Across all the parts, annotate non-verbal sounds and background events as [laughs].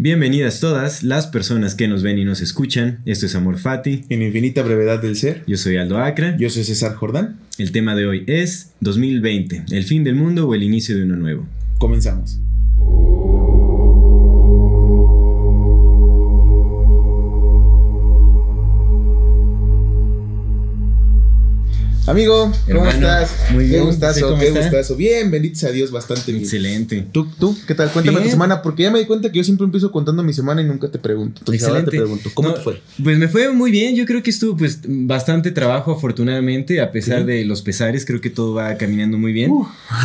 Bienvenidas todas las personas que nos ven y nos escuchan. Esto es Amor Fati. En infinita brevedad del ser. Yo soy Aldo Acra. Yo soy César Jordán. El tema de hoy es 2020, el fin del mundo o el inicio de uno nuevo. Comenzamos. Amigo, ¿cómo Hermano, estás? muy bien. Qué gustazo, ¿Usted cómo qué está? gustazo. Bien, benditos a Dios, bastante bien. Excelente. ¿Tú, tú, qué tal? Cuéntame Bien. tu semana, porque ya me di cuenta que yo siempre empiezo contando mi semana y nunca te pregunto. Entonces Excelente. te pregunto, ¿cómo No, te fue? Pues me fue muy bien. Yo creo que estuvo pues bastante trabajo afortunadamente, a pesar de los pesares. Creo que todo va caminando muy bien.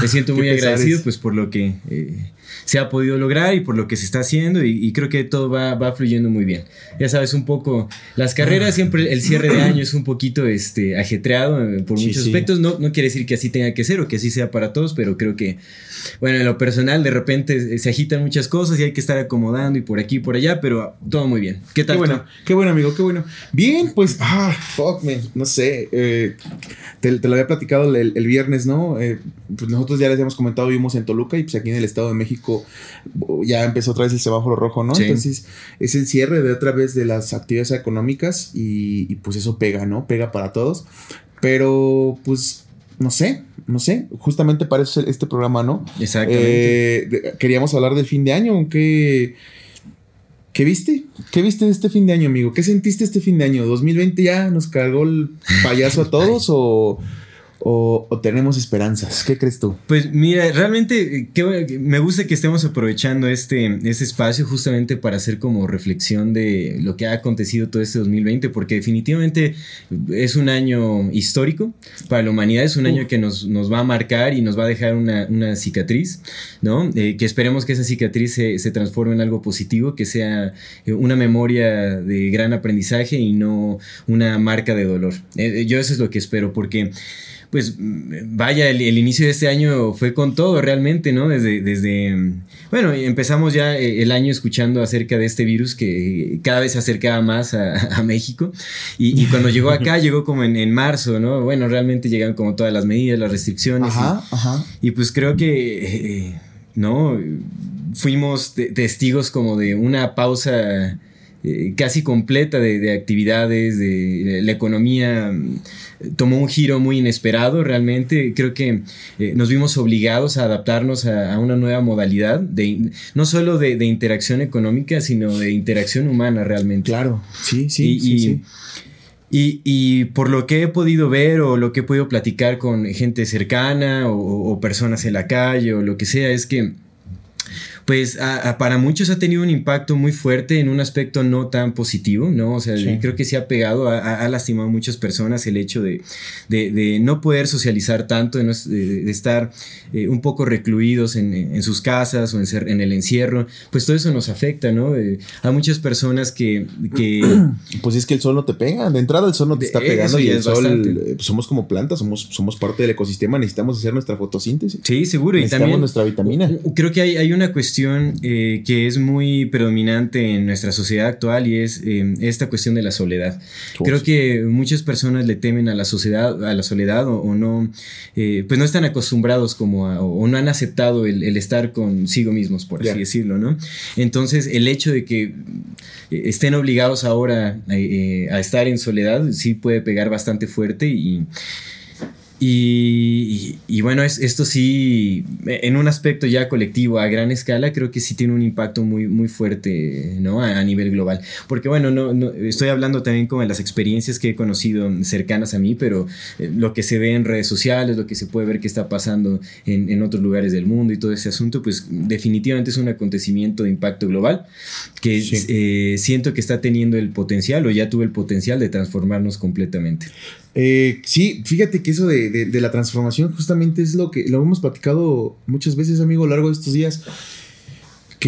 Me siento muy pesares. agradecido pues por lo que eh, se ha podido lograr y por lo que se está haciendo y, y creo que todo va, va fluyendo muy bien. Ya sabes un poco las carreras siempre el cierre de año es un poquito este ajetreado eh, por Sí, muchos sí. aspectos. No, no quiere decir que así tenga que ser o que así sea para todos, pero creo que bueno en lo personal de repente eh, se agitan muchas cosas y hay que estar acomodando y por aquí y por allá, pero todo muy bien. ¿Qué tal? Qué bueno, tú? qué bueno, amigo, qué bueno. Bien, pues, ah, fuck, man, no sé. eh, te, te lo había platicado el, el viernes, ¿no? Eh, pues nosotros ya les habíamos comentado, vivimos en Toluca y pues aquí en el Estado de México ya empezó otra vez el semáforo rojo, ¿no? Sí. Entonces es el cierre de otra vez de las actividades económicas y, y, pues eso pega, ¿no? Pega para todos. Pero pues, no sé, no sé. Justamente para eso este programa, ¿no? Exactamente. Eh, de- queríamos hablar del fin de año, ¿qué, ¿qué viste? ¿Qué viste de este fin de año, amigo? ¿Qué sentiste este fin de año? ¿2020 ya nos cargó el payaso a [laughs] todos o, o- o tenemos esperanzas? ¿Qué crees tú? Pues mira, realmente eh, que- me gusta que estemos aprovechando este, este espacio justamente para hacer como reflexión de lo que ha acontecido todo este 2020, porque definitivamente es un año histórico para la humanidad, es un año que nos, nos va a marcar y nos va a dejar una, una cicatriz, ¿no? Eh, que esperemos que esa cicatriz se, se transforme en algo positivo, que sea eh, una memoria de gran aprendizaje y no una marca de dolor. Eh, yo eso es lo que espero, porque pues vaya, el, el inicio de este año fue con todo realmente, ¿no? Desde, desde bueno, empezamos ya eh, el año escuchando acerca de este virus que cada vez se acercaba más a, a México y, y cuando llegó acá [laughs] llegó como en, en marzo, ¿no? Bueno, realmente llegaron como todas las medidas, las restricciones. y- Ajá, ajá. y pues creo que, eh, ¿no? Fuimos te- testigos como de una pausa eh, casi completa de, de actividades, de, de la economía mm, tomó un giro muy inesperado realmente. Creo que eh, nos vimos obligados a adaptarnos a, a una nueva modalidad, de, no solo de, de interacción económica, sino de interacción humana realmente. Claro, sí, sí, Y- sí, y- sí. Y, y por lo que he podido ver o lo que he podido platicar con gente cercana o, o personas en la calle o lo que sea, es que pues a- a- para muchos ha tenido un impacto muy fuerte en un aspecto no tan positivo, ¿no? O sea, Sí. creo que se ha pegado, ha, lastimado a muchas personas el hecho de, de- de no poder socializar tanto, de, no de- estar eh, un poco recluidos en, en sus casas o en, ser- en el encierro, pues todo eso nos afecta, ¿no? Eh, hay muchas personas que... que [clears throat] Pues es que el sol no te pega. De entrada el sol no te está eso pegando y el es sol, bastante. eh, pues somos como plantas, somos, somos parte del ecosistema, necesitamos hacer nuestra fotosíntesis. Sí, seguro. Y Necesitamos también nuestra vitamina. Creo que hay, hay una cuestión eh, que es muy predominante en nuestra sociedad actual y es eh, esta cuestión de la soledad. Creo que muchas personas le temen a la sociedad, a la soledad o, o no, eh, pues no están acostumbrados como a, o, o no han aceptado el, el estar consigo mismos, por así decirlo, ¿no? Entonces, el hecho de que estén obligados ahora a estar en soledad sí puede pegar bastante fuerte y, y, y- y bueno, es, esto sí, en un aspecto ya colectivo a gran escala, creo que sí tiene un impacto muy, muy fuerte ¿no? a, a nivel global. Porque bueno, no, no- estoy hablando también como de las experiencias que he conocido cercanas a mí, pero eh, lo que se ve en redes sociales, lo que se puede ver que está pasando en, en otros lugares del mundo y todo ese asunto, pues definitivamente es un acontecimiento de impacto global que Sí. eh, siento que está teniendo el potencial o ya tuvo el potencial de transformarnos completamente. Eh, sí, fíjate que eso de, de, de, la transformación justamente es lo que lo hemos platicado muchas veces, amigo, a lo largo de estos días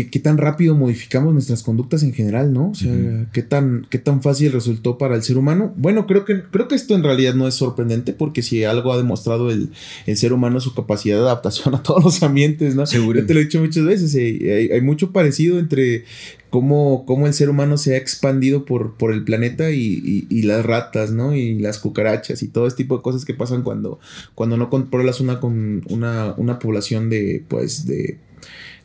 qué, tan rápido modificamos nuestras conductas en general, ¿no? O sea, qué, tan, qué tan fácil resultó para el ser humano. Bueno, creo que, creo que esto en realidad no es sorprendente porque si algo ha demostrado el, ser humano su capacidad de adaptación a todos los ambientes, ¿no? Seguro. Yo te lo he dicho muchas veces, eh, hay, mucho parecido entre cómo, cómo, el ser humano se ha expandido por, por el planeta y, las ratas, ¿no? Y las cucarachas y todo este tipo de cosas que pasan cuando, cuando no controlas una, con una, una población de, pues, de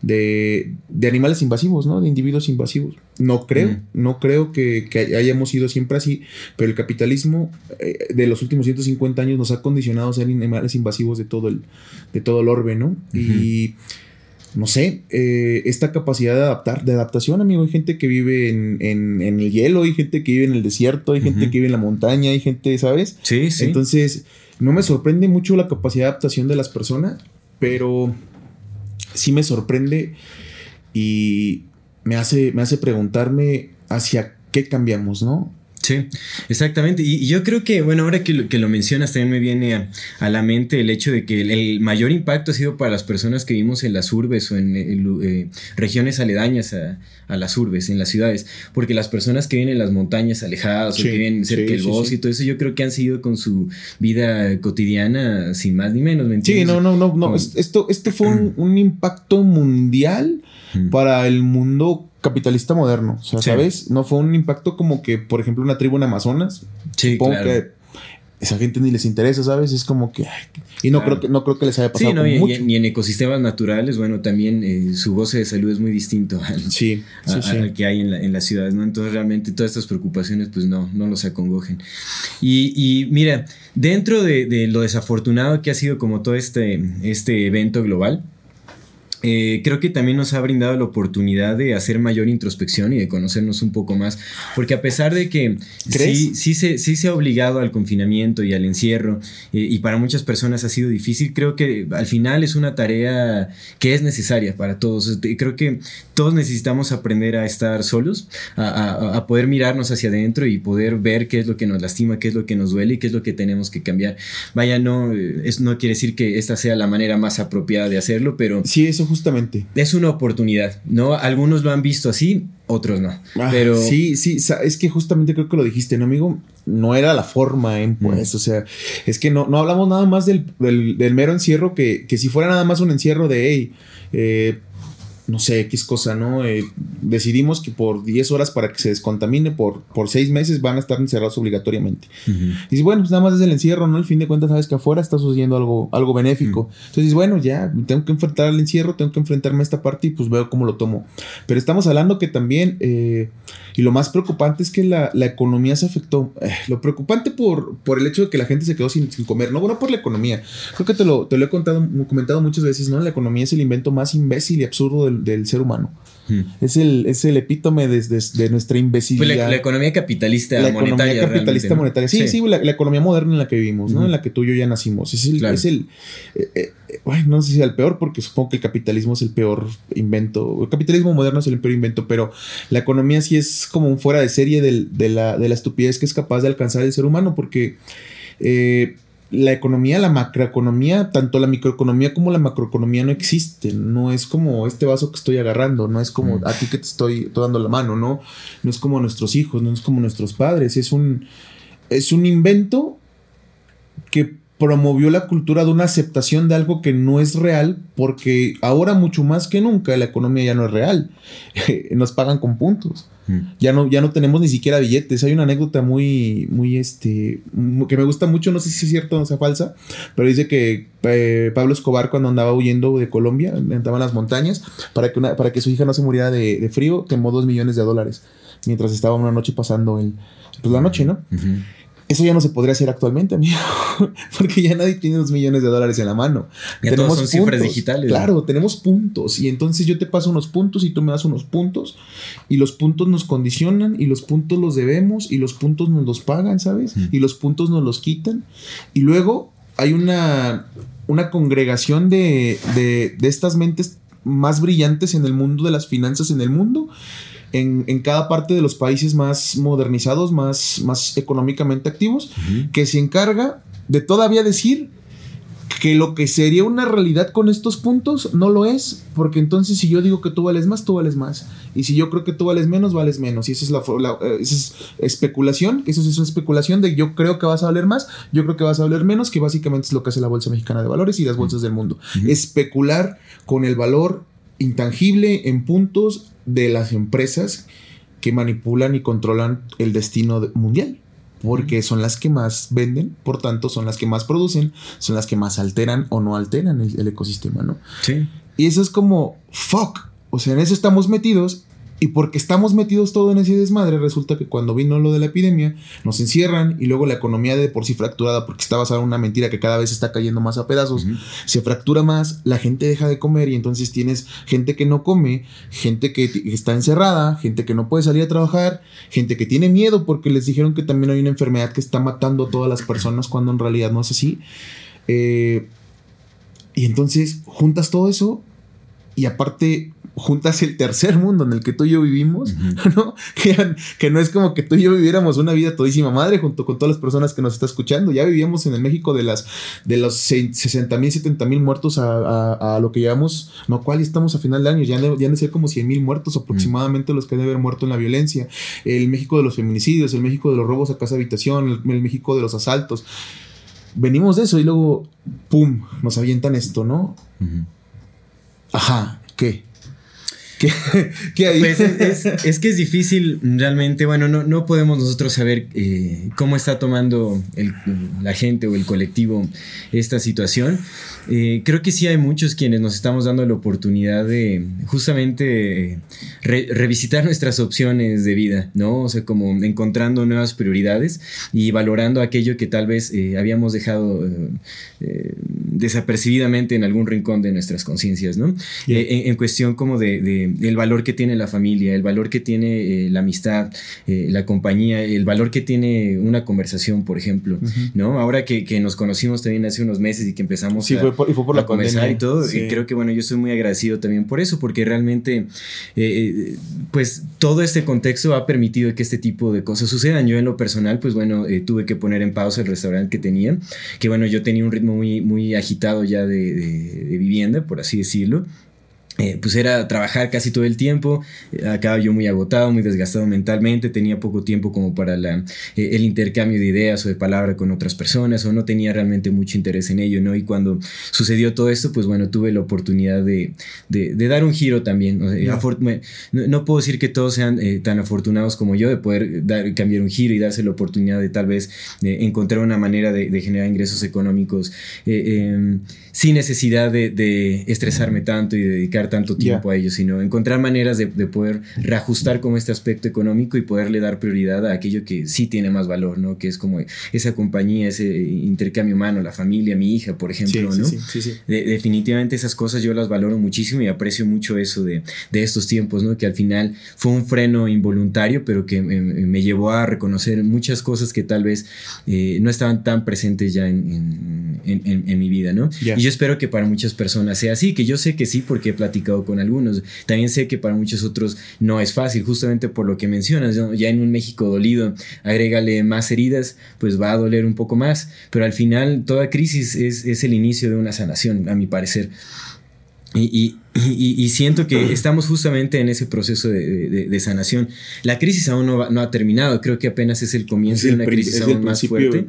de, animales invasivos, ¿no? De individuos invasivos. No creo, no creo que, hayamos sido siempre así, pero el capitalismo eh, de los últimos 150 años nos ha condicionado a ser animales invasivos de todo el, de todo el orbe, ¿no? Y no sé, eh, esta capacidad de adaptar, de adaptación, amigo. Hay gente que vive en, el hielo, hay gente que vive en el desierto, hay gente que vive en la montaña, hay gente, ¿sabes? Sí, sí. Entonces, no me sorprende mucho la capacidad de adaptación de las personas, pero sí me sorprende y me hace, me hace preguntarme hacia qué cambiamos, ¿no? Sí, exactamente. Y, yo creo que, bueno, ahora que lo, que lo mencionas, también me viene a, la mente el hecho de que el, mayor impacto ha sido para las personas que vivimos en las urbes o en, eh, regiones aledañas a, las urbes, en las ciudades. Porque las personas que viven en las montañas alejadas o que viven cerca del bosque y todo eso, yo creo que han seguido con su vida cotidiana sin más ni menos. ¿me sí, no, no, no, no. Esto, esto fue un, un impacto mundial para el mundo capitalista moderno. O sea, ¿sabes? No fue un impacto como que, por ejemplo, una tribu en Amazonas. Sí, claro. que esa gente ni les interesa, ¿sabes? Es como que. y no, creo que no creo que les haya pasado. Sí, no, y, y, en ecosistemas naturales, bueno, también eh, su goce de salud es muy distinto al, sí, que hay en, la, en, las ciudades, ¿no? Entonces, realmente todas estas preocupaciones, pues no, no los acongojen. Y, y mira, dentro de, de, lo desafortunado que ha sido como todo este, este evento global, eh, creo que también nos ha brindado la oportunidad de hacer mayor introspección y de conocernos un poco más, porque a pesar de que sí, sí, se, sí se ha obligado al confinamiento y al encierro, eh, y para muchas personas ha sido difícil, creo que al final es una tarea que es necesaria para todos. Este, creo que todos necesitamos aprender a estar solos, a, poder mirarnos hacia adentro y poder ver qué es lo que nos lastima, qué es lo que nos duele y qué es lo que tenemos que cambiar. Vaya, no, eh, es, no quiere decir que esta sea la manera más apropiada de hacerlo, pero... Sí, eso justamente. Es una oportunidad, ¿no? Algunos lo han visto así, otros no. Ah, pero sí, sí, es que justamente creo que lo dijiste, ¿no, amigo? No era la forma, ¿eh? Pues, mm. o sea, es que no, no hablamos nada más del, del, mero encierro que, que, si fuera nada más un encierro de, hey, eh, no sé, X cosa, ¿no? Eh, decidimos que por 10 horas para que se descontamine, por, por 6 meses van a estar encerrados obligatoriamente. Y dices, bueno, pues nada más es el encierro, ¿no? Al fin de cuentas sabes que afuera está sucediendo algo, algo benéfico. Entonces, bueno, ya tengo que enfrentar al encierro, tengo que enfrentarme a esta parte y pues veo cómo lo tomo. Pero estamos hablando que también, eh, y lo más preocupante es que la, economía se afectó. Eh, lo preocupante por, por el hecho de que la gente se quedó sin, comer, no, bueno, por la economía. Creo que te lo, te lo he contado, comentado muchas veces, ¿no? La economía es el invento más imbécil y absurdo del del, ser humano. Hmm. Es, el, es el epítome de, de, nuestra imbecilidad. Pues la, economía capitalista la monetaria. Economía capitalista monetaria. Sí, sí, la, economía moderna en la que vivimos, ¿no? En la que tú y yo ya nacimos. Es el. Es el eh, eh, no sé si es el peor, porque supongo que el capitalismo es el peor invento. El capitalismo moderno es el peor invento, pero la economía sí es como un fuera de serie de, la, de la estupidez que es capaz de alcanzar el ser humano, porque. Eh, la economía, la macroeconomía, tanto la microeconomía como la macroeconomía no existen. No es como este vaso que estoy agarrando, no es como mm. a ti que te estoy, dando la mano, ¿no? No es como nuestros hijos, no es como nuestros padres. Es un, es un invento que promovió la cultura de una aceptación de algo que no es real, porque ahora mucho más que nunca la economía ya no es real. [laughs] Nos pagan con puntos. Ya no, ya no tenemos ni siquiera billetes. Hay una anécdota muy, muy, este, que me gusta mucho, no sé si es cierto o sea falsa, pero dice que eh, Pablo Escobar cuando andaba huyendo de Colombia, andaba en las montañas, para que, para que su hija no se muriera de, frío, quemó dos millones de dólares mientras estaba una noche pasando el, pues la noche, ¿no? Eso ya no se podría hacer actualmente, amigo, [laughs] porque ya nadie tiene dos millones de dólares en la mano. Ya tenemos todos son cifras digitales. Claro, tenemos puntos y entonces yo te paso unos puntos y tú me das unos puntos y los puntos nos condicionan y los puntos los debemos y los puntos nos los pagan, ¿sabes? Y los puntos nos los quitan y luego hay una, una congregación de, de, de estas mentes más brillantes en el mundo de las finanzas en el mundo en, en, cada parte de los países más modernizados, más, más económicamente activos, que se encarga de todavía decir que lo que sería una realidad con estos puntos no lo es, porque entonces si yo digo que tú vales más, tú vales más. Y si yo creo que tú vales menos, vales menos. Y esa es la, eh, esa es especulación, eso es una especulación de yo creo que vas a valer más, yo creo que vas a valer menos, que básicamente es lo que hace la Bolsa Mexicana de Valores y las bolsas del mundo. Especular con el valor intangible en puntos de las empresas que manipulan y controlan el destino mundial porque son las que más venden, por tanto son las que más producen, son las que más alteran o no alteran el, ecosistema, ¿no? Sí. Y eso es como, fuck, o sea, en eso estamos metidos y porque estamos metidos todo en ese desmadre, resulta que cuando vino lo de la epidemia, nos encierran y luego la economía de por sí fracturada, porque está basada en una mentira que cada vez está cayendo más a pedazos, se fractura más, la gente deja de comer y entonces tienes gente que no come, gente que está encerrada, gente que no puede salir a trabajar, gente que tiene miedo porque les dijeron que también hay una enfermedad que está matando a todas las personas cuando en realidad no es así. Eh, y entonces juntas todo eso y aparte juntas el tercer mundo en el que tú y yo vivimos, ¿no? [laughs] Que, no es como que tú y yo viviéramos una vida todísima madre junto con todas las personas que nos está escuchando. Ya vivíamos en el México de las de los 60 mil, 70 mil muertos a, lo que llevamos, no, cual estamos a final de año, ya han, de ser como 100 mil muertos aproximadamente los que han de haber muerto en la violencia. El México de los feminicidios, el México de los robos a casa habitación, el, México de los asaltos. Venimos de eso y luego, ¡pum!, nos avientan esto, ¿no? Ajá, ¿qué? [laughs] Pues es, que es difícil realmente, bueno, no, no podemos nosotros saber eh, cómo está tomando la gente o el colectivo esta situación. Eh, creo que sí hay muchos quienes nos estamos dando la oportunidad de justamente revisitar nuestras opciones de vida, ¿no? O sea, como encontrando nuevas prioridades y valorando aquello que tal vez eh, habíamos dejado desapercibidamente en algún rincón de nuestras conciencias, ¿no? En, cuestión como de el valor que tiene la familia, el valor que tiene eh, la amistad, eh, la compañía, el valor que tiene una conversación, por ejemplo, ¿no? Ahora que, nos conocimos también hace unos meses y que empezamos a, fue por, y fue por la conversar y todo, creo que bueno, yo estoy muy agradecido también por eso, porque realmente, eh, pues todo este contexto ha permitido que este tipo de cosas sucedan. Yo en lo personal, pues bueno, tuve que poner en pausa el restaurante que tenía, que bueno, yo tenía un ritmo muy, muy agitado ya de vivienda, por así decirlo. Eh, pues era trabajar casi todo el tiempo, eh, acaba yo muy agotado, muy desgastado mentalmente, tenía poco tiempo como para la, eh, el intercambio de ideas o de palabra con otras personas o no tenía realmente mucho interés en ello, ¿no? Y cuando sucedió todo esto, pues bueno, tuve la oportunidad de, de, dar un giro también. No, puedo decir que todos sean tan afortunados como yo de poder dar, cambiar un giro y darse la oportunidad de tal vez encontrar una manera de, generar ingresos económicos em, sin necesidad de estresarme tanto y dedicar tanto tiempo a ellos, sino encontrar maneras de, poder reajustar como este aspecto económico y poderle dar prioridad a aquello que sí tiene más valor, ¿no? Que es como esa compañía, ese intercambio humano, la familia, mi hija, por ejemplo, ¿no? definitivamente esas cosas yo las valoro muchísimo y aprecio mucho eso de, estos tiempos, ¿no? Que al final fue un freno involuntario, pero que me, llevó a reconocer muchas cosas que tal vez eh, no estaban tan presentes ya en, mi vida, ¿no? Y yo espero que para muchas personas sea así, que yo sé que sí, porque he platicado con algunos. También sé que para muchos otros no es fácil, justamente por lo que mencionas. Ya en un México dolido, agrégale más heridas, pues va a doler un poco más. Pero al final, toda crisis es, el inicio de una sanación, a mi parecer. Y, siento que [clears throat] estamos justamente en ese proceso de, sanación. La crisis aún no, ha terminado, creo que apenas es el comienzo de una crisis aún más fuerte.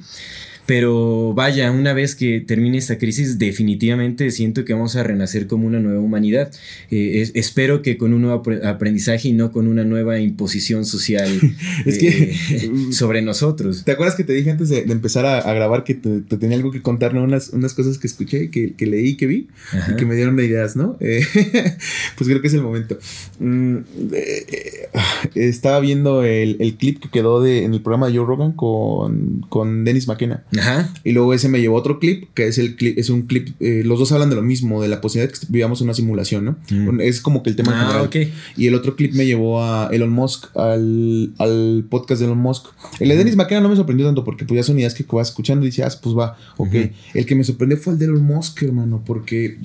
Pero vaya, una vez que termine esta crisis, definitivamente siento que vamos a renacer como una nueva humanidad. Eh, espero que con un nuevo aprendizaje y no con una nueva imposición social [laughs] es que, eh, sobre nosotros. ¿Te acuerdas que te dije antes de, empezar a, grabar que te, tenía algo que contar, Unas, unas cosas que escuché, que, que leí, que vi, y que me dieron ideas, ¿no? Eh, [laughs] pues creo que es el momento. Mm, estaba viendo el, el, clip que quedó de, en el programa de Joe Rogan con, con Dennis McKenna. Ajá. Y luego ese me llevó otro clip, que es el clip, es un clip, eh, los dos hablan de lo mismo, de la posibilidad de que vivamos una simulación, ¿no? Mm. Es como que el tema ah, general. Y el otro clip me llevó a Elon Musk, al, al podcast de Elon Musk. El de Dennis McKenna no me sorprendió tanto porque pues ya son ideas que vas escuchando y dices, ah, pues va, ok. El que me sorprendió fue el de Elon Musk, hermano, porque...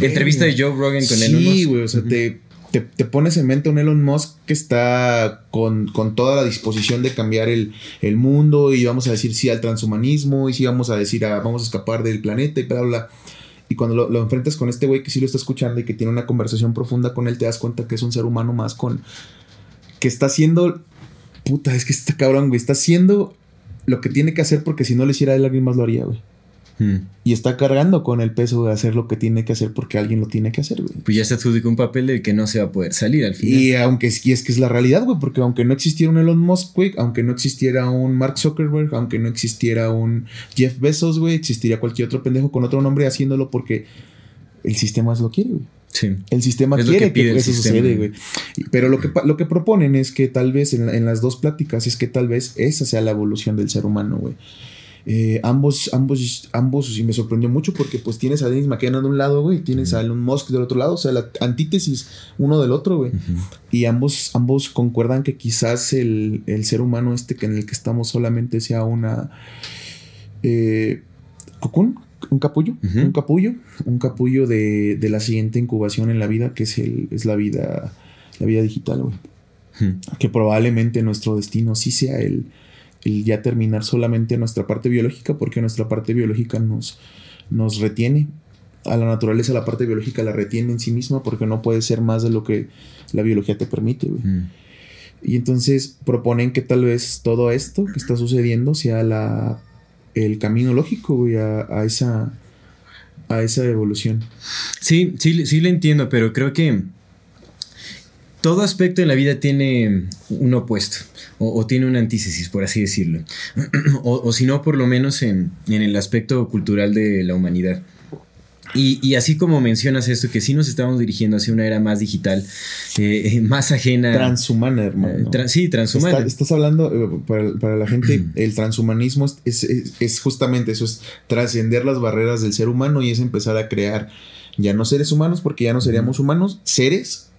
Entrevista de Joe Rogan con Elon Musk. Sí, güey, o sea, te te, pones en mente un Elon Musk que está con, con toda la disposición de cambiar el, el, mundo y vamos a decir sí al transhumanismo y sí vamos a decir a, vamos a escapar del planeta y bla, bla. Y cuando lo, lo enfrentas con este güey que sí lo está escuchando y que tiene una conversación profunda con él, te das cuenta que es un ser humano más con... que está haciendo... Puta, es que está cabrón, güey. Está haciendo lo que tiene que hacer porque si no lo hiciera él, alguien más lo haría, güey. Hmm. Y está cargando con el peso de hacer lo que tiene que hacer porque alguien lo tiene que hacer, güey. Pues ya se adjudicó un papel del que no se va a poder salir al final. Y aunque y es que es la realidad, güey, porque aunque no existiera un Elon Musk, güey, aunque no existiera un Mark Zuckerberg, aunque no existiera un Jeff Bezos, güey, existiría cualquier otro pendejo con otro nombre haciéndolo porque el sistema lo quiere, güey. Sí. El sistema quiere que, eso suceda, güey. Pero lo que, lo que proponen es que tal vez en, en las dos pláticas es que tal vez esa sea la evolución del ser humano, güey. Eh, ambos, ambos, ambos, y me sorprendió mucho porque pues tienes a Dennis McKenna de un lado, güey, y tienes a Elon Musk del otro lado, o sea, la antítesis uno del otro, güey. Y ambos, ambos concuerdan que quizás el, ser humano este que en el que estamos solamente sea una... Eh, un capullo, un capullo, un capullo de, de, la siguiente incubación en la vida, que es, el, es la vida, la vida digital, güey. Que probablemente nuestro destino sí sea el, el ya terminar solamente nuestra parte biológica, porque nuestra parte biológica nos, nos retiene. A la naturaleza la parte biológica la retiene en sí misma porque no puede ser más de lo que la biología te permite. Mm. Y entonces proponen que tal vez todo esto que está sucediendo sea la, el camino lógico a, esa, a esa evolución. Sí, sí, sí lo entiendo, pero creo que todo aspecto en la vida tiene un opuesto o, tiene una antítesis, por así decirlo. [clears throat] o, si no, por lo menos en, el aspecto cultural de la humanidad. Y, así como mencionas esto, que sí nos estamos dirigiendo hacia una era más digital, eh, más ajena. Transhumana, hermano. Eh, sí, transhumana. estás hablando, eh, para, la gente, [clears throat] el transhumanismo es, es justamente eso, es trascender las barreras del ser humano y es empezar a crear ya no seres humanos, porque ya no seríamos humanos, seres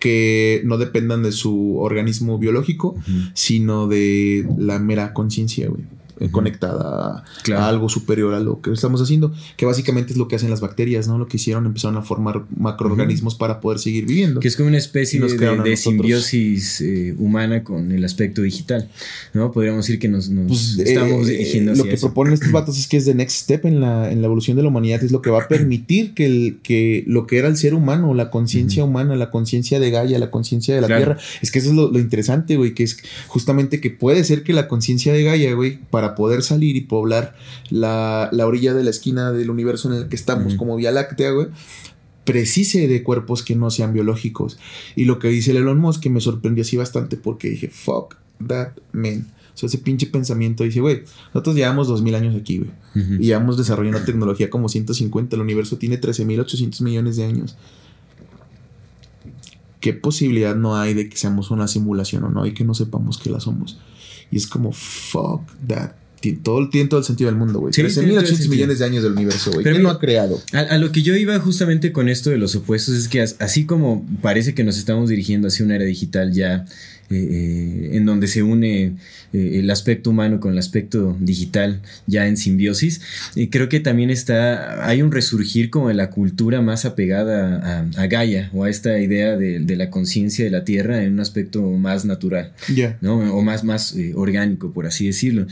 que no dependan de su organismo biológico, sino de la mera conciencia, güey. Eh, conectada a, algo superior a lo que estamos haciendo, que básicamente es lo que hacen las bacterias, ¿no? Lo que hicieron, empezaron a formar macroorganismos para poder seguir viviendo. Que es como una especie de, simbiosis eh, humana con el aspecto digital, ¿no? Podríamos decir que nos, pues, estamos eh, dirigiendo Lo que proponen estos vatos es que es the next step en la, en la evolución de la humanidad, es lo que va a permitir que, el, que lo que era el ser humano, la conciencia humana, la conciencia de Gaia, la conciencia de la Tierra, es que eso es lo, lo interesante, güey, que es justamente que puede ser que la conciencia de Gaia, güey, para poder salir y poblar la, orilla de la esquina del universo en el que estamos, como Vía Láctea, güey, precise de cuerpos que no sean biológicos. Y lo que dice el Elon Musk que me sorprendió así bastante porque dije, fuck that man. O sea, ese pinche pensamiento dice, güey, nosotros llevamos 2000 años aquí, güey. Y llevamos desarrollando tecnología como 150. El universo tiene 13.800 millones de años. ¿Qué posibilidad no hay de que seamos una simulación o no y que no sepamos que la somos? Y es como, fuck that todo, tiene todo el sentido del mundo, güey. Sí, 13.800 millones de años del universo, güey. Pero no ha creado? A, lo que yo iba justamente con esto de los opuestos es que así como parece que nos estamos dirigiendo hacia una era digital ya eh, eh, en donde se une eh, el aspecto humano con el aspecto digital ya en simbiosis, creo que también está, hay un resurgir como de la cultura más apegada a, Gaia o a esta idea de, la conciencia de la Tierra en un aspecto más natural, ¿no? o más, más orgánico, por así decirlo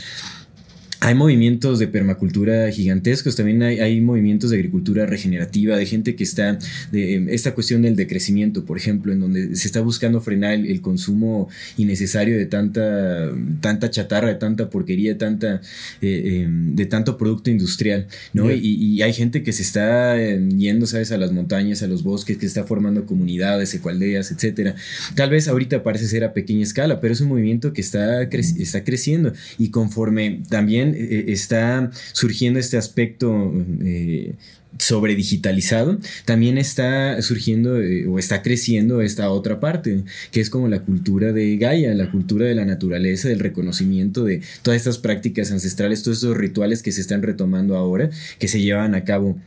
hay movimientos de permacultura gigantescos, también hay, movimientos de agricultura regenerativa, de gente que está, de em, esta cuestión del decrecimiento, por ejemplo, en donde se está buscando frenar el, consumo innecesario de tanta, tanta chatarra, de tanta porquería, tanta, eh, em, de tanto producto industrial, ¿no? Y, hay gente que se está em, yendo, ¿sabes?, a las montañas, a los bosques, que está formando comunidades, ecualdeas, etcétera. Tal vez ahorita parece ser a pequeña escala, pero es un movimiento que está, está creciendo y conforme también eh, está surgiendo este aspecto eh, sobre digitalizado, también está surgiendo eh, o está creciendo esta otra parte, que es como la cultura de Gaia, la cultura de la naturaleza, del reconocimiento de todas estas prácticas ancestrales, todos estos rituales que se están retomando ahora, que se llevan a cabo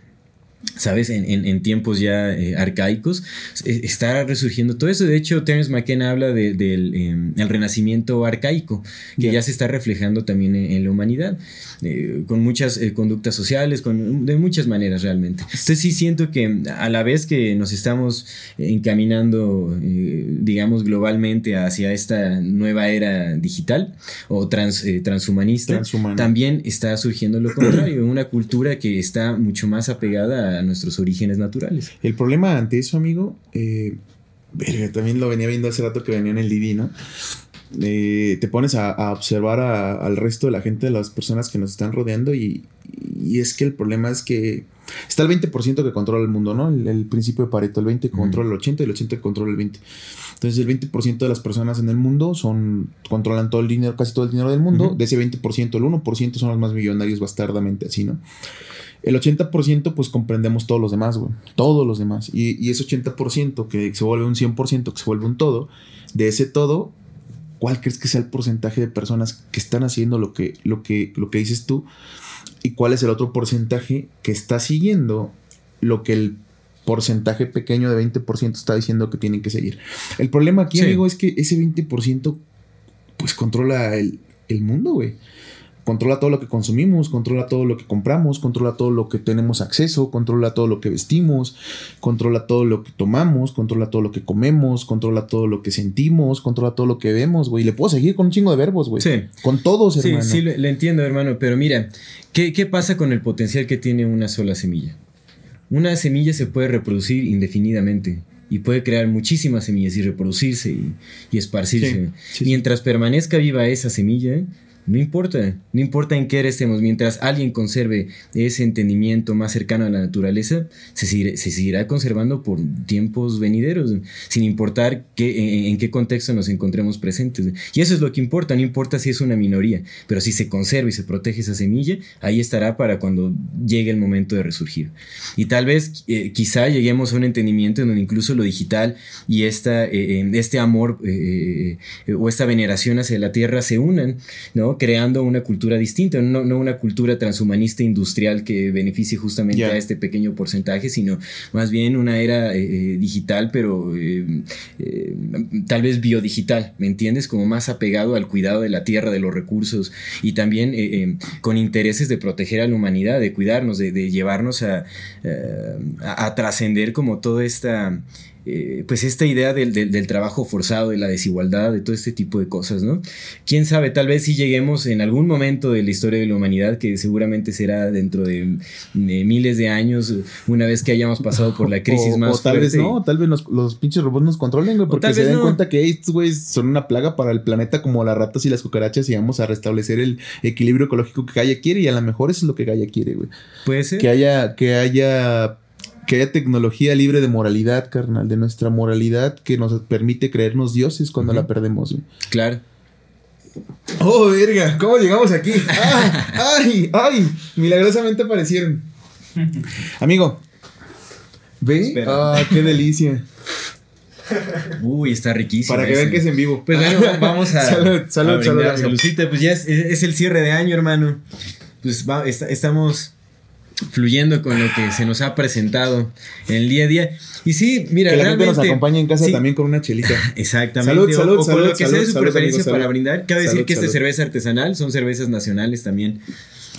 ¿sabes? En, en, tiempos ya eh, arcaicos, está resurgiendo todo eso. De hecho, Terence McKenna habla del em, el renacimiento arcaico, que ya se está reflejando también en, la humanidad, eh, con muchas eh, conductas sociales, con, de muchas maneras realmente. Entonces sí siento que a la vez que nos estamos encaminando, digamos, globalmente hacia esta nueva era digital o trans, transhumanista, también está surgiendo lo contrario, una cultura que está mucho más apegada a nuestros orígenes naturales. El problema ante eso, amigo, eh, también lo venía viendo hace rato que venía en el Didi, ¿no? Eh, te pones a, observar al resto de la gente, de las personas que nos están rodeando y, es que el problema es que está el 20% que controla el mundo, ¿no? El, principio de Pareto, el 20 controla el 80 y el 80 controla el 20. Entonces el 20% de las personas en el mundo son controlan todo el dinero, casi todo el dinero del mundo. De ese 20%, el 1% son los más millonarios bastardamente así, ¿no? El 80% pues comprendemos todos los demás, güey. Todos los demás. Y, ese 80% que se vuelve un 100%, que se vuelve un todo, de ese todo, ¿cuál crees que sea el porcentaje de personas que están haciendo lo que, lo que, lo que dices tú? ¿Y cuál es el otro porcentaje que está siguiendo lo que el porcentaje pequeño de 20% está diciendo que tienen que seguir? El problema aquí, amigo, es que ese 20% pues controla el, el mundo, güey controla todo lo que consumimos, controla todo lo que compramos, controla todo lo que tenemos acceso, controla todo lo que vestimos, controla todo lo que tomamos, controla todo lo que comemos, controla todo lo que sentimos, controla todo lo que vemos, güey. Le puedo seguir con un chingo de verbos, güey. Sí. Con todos, hermano. Sí, sí, le, entiendo, hermano. Pero mira, ¿qué, ¿qué pasa con el potencial que tiene una sola semilla? Una semilla se puede reproducir indefinidamente y puede crear muchísimas semillas y reproducirse y, esparcirse. Mientras permanezca viva esa semilla, no importa, no importa en qué estemos, mientras alguien conserve ese entendimiento más cercano a la naturaleza, se, seguirá conservando por tiempos venideros, sin importar qué, en, qué contexto nos encontremos presentes. Y eso es lo que importa, no importa si es una minoría, pero si se conserva y se protege esa semilla, ahí estará para cuando llegue el momento de resurgir. Y tal vez, eh, quizá lleguemos a un entendimiento en donde incluso lo digital y esta, eh, este amor eh, o esta veneración hacia la tierra se unan, ¿no? Creando una cultura distinta, no, una cultura transhumanista industrial que beneficie justamente a este pequeño porcentaje, sino más bien una era eh, eh, digital, pero eh, tal vez biodigital, ¿me entiendes? Como más apegado al cuidado de la tierra, de los recursos y también con intereses de proteger a la humanidad, de cuidarnos, de, llevarnos a, a trascender como toda esta eh, pues esta idea del, trabajo forzado, de la desigualdad, de todo este tipo de cosas, ¿no? Quién sabe, tal vez si lleguemos en algún momento de la historia de la humanidad, que seguramente será dentro de, miles de años, una vez que hayamos pasado por la [laughs] crisis más o tal vez no, tal vez los, pinches robots nos controlen, güey, porque se den cuenta que estos güeyes son una plaga para el planeta como las ratas y las cucarachas y vamos a restablecer el equilibrio ecológico que Gaia quiere y a lo mejor eso es lo que Gaia quiere, güey. Puede ser. Que haya, que haya que haya tecnología libre de moralidad, carnal, de nuestra moralidad que nos permite creernos dioses cuando la perdemos. Claro. Oh, verga, ¿cómo llegamos aquí? ¡Ay! ¡Ay! Milagrosamente aparecieron. Amigo, ¿ve? ¡Ah, qué delicia! Uy, está riquísimo. Para que vean que es en vivo. Pues bueno, [laughs] vamos a. salud, salud, salud. Saludcita, pues ya es, el cierre de año, hermano. Pues va, estamos fluyendo con lo que se nos ha presentado en el día a día. Y sí, mira, que la gente nos acompaña en casa también con una chelita. [laughs] Exactamente. Salud, salud, o, con lo que sea de su preferencia para brindar. Cabe decir que esta es cerveza artesanal, son cervezas nacionales también.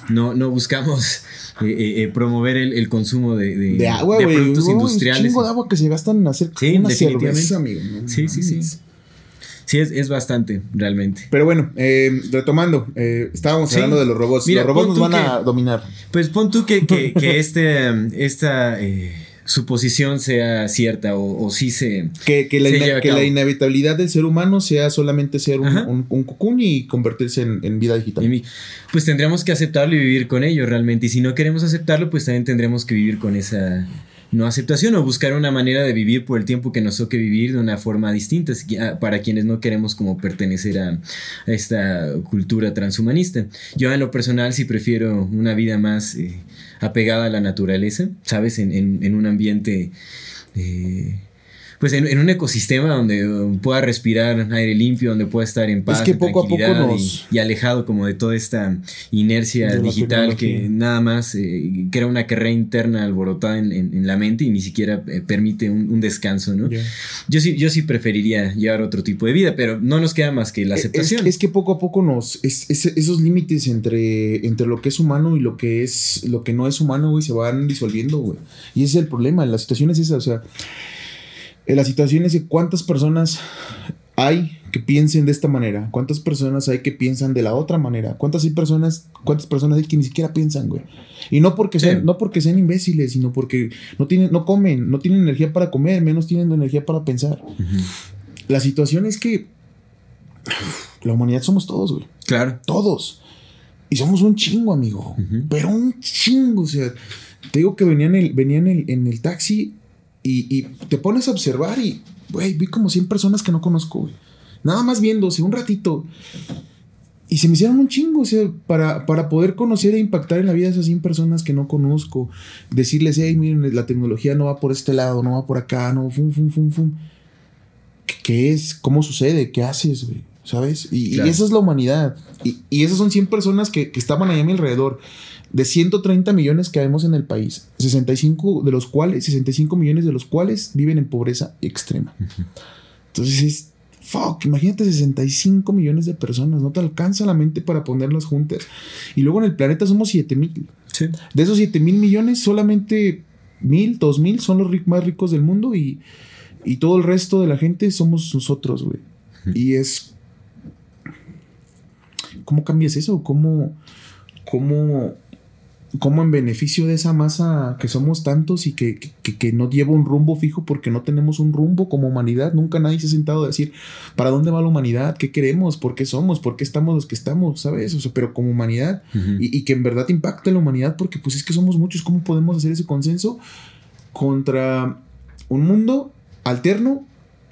No, no buscamos eh, eh, eh, promover el, consumo de, de, agua, de productos industriales. Un chingo de agua que se gastan en hacer sí, una cerveza, amigo. sí, sí, sí. Sí, es, bastante, realmente. Pero bueno, eh, retomando, eh, estábamos hablando de los robots. los robots nos van a dominar. Pues pon tú que, [laughs] que, este, esta eh, suposición sea cierta o, o sí se. Que, que, la, inevitabilidad del ser humano sea solamente ser un, un, y convertirse en, vida digital. pues tendríamos que aceptarlo y vivir con ello realmente. Y si no queremos aceptarlo, pues también tendremos que vivir con esa no aceptación o buscar una manera de vivir por el tiempo que nos toque vivir de una forma distinta ah, para quienes no queremos como pertenecer a, esta cultura transhumanista. Yo en lo personal sí prefiero una vida más eh, apegada a la naturaleza, ¿sabes? En, un ambiente... Eh, pues en, un ecosistema donde pueda respirar aire limpio, donde pueda estar en paz, que poco a poco y, alejado como de toda esta inercia digital que nada más eh, crea una carrera interna alborotada en, la mente y ni siquiera eh, permite un, descanso, ¿no? Yo sí, yo sí preferiría llevar otro tipo de vida, pero no nos queda más que la aceptación. Es, que poco a poco nos, esos límites entre, entre lo que es humano y lo que es, lo que no es humano, güey, se van disolviendo, güey. Y ese es el problema, la situación es esa, o sea, en la situación es de cuántas personas hay que piensen de esta manera, cuántas personas hay que piensan de la otra manera, cuántas hay personas, cuántas personas hay que ni siquiera piensan, güey. Y no porque sean, no porque sean imbéciles, sino porque no tienen, no comen, no tienen energía para comer, menos tienen energía para pensar. La situación es que la humanidad somos todos, güey. Claro. Todos. Y somos un chingo, amigo. Pero un chingo. O sea, te digo que venía en el, venía en el, en el taxi y, te pones a observar y, güey, vi como 100 personas que no conozco, güey. Nada más viéndose un ratito. Y se me hicieron un chingo, o sea, para, para poder conocer e impactar en la vida de esas 100 personas que no conozco. Decirles, hey, miren, la tecnología no va por este lado, no va por acá, no, fum, fum, fum, fum. ¿Qué, es? ¿Cómo sucede? ¿Qué haces, güey? ¿Sabes? Y, esa es la humanidad. Y, y, esas son 100 personas que, que estaban ahí a mi alrededor de 130 millones que vemos en el país, 65 de los cuales, 65 millones de los cuales viven en pobreza extrema. Entonces es, fuck, imagínate 65 millones de personas, no te alcanza la mente para ponerlas juntas. Y luego en el planeta somos 7 mil. De esos 7 mil millones, solamente mil, dos mil son los más ricos del mundo y, y todo el resto de la gente somos nosotros, güey. Y es... ¿Cómo cambias eso? ¿Cómo, cómo como en beneficio de esa masa que somos tantos y que, no lleva un rumbo fijo porque no tenemos un rumbo como humanidad. Nunca nadie se ha sentado a decir, ¿para dónde va la humanidad? ¿Qué queremos? ¿Por qué somos? ¿Por qué estamos los que estamos? ¿Sabes? O sea, pero como humanidad y, que en verdad impacte la humanidad porque pues es que somos muchos. ¿Cómo podemos hacer ese consenso contra un mundo alterno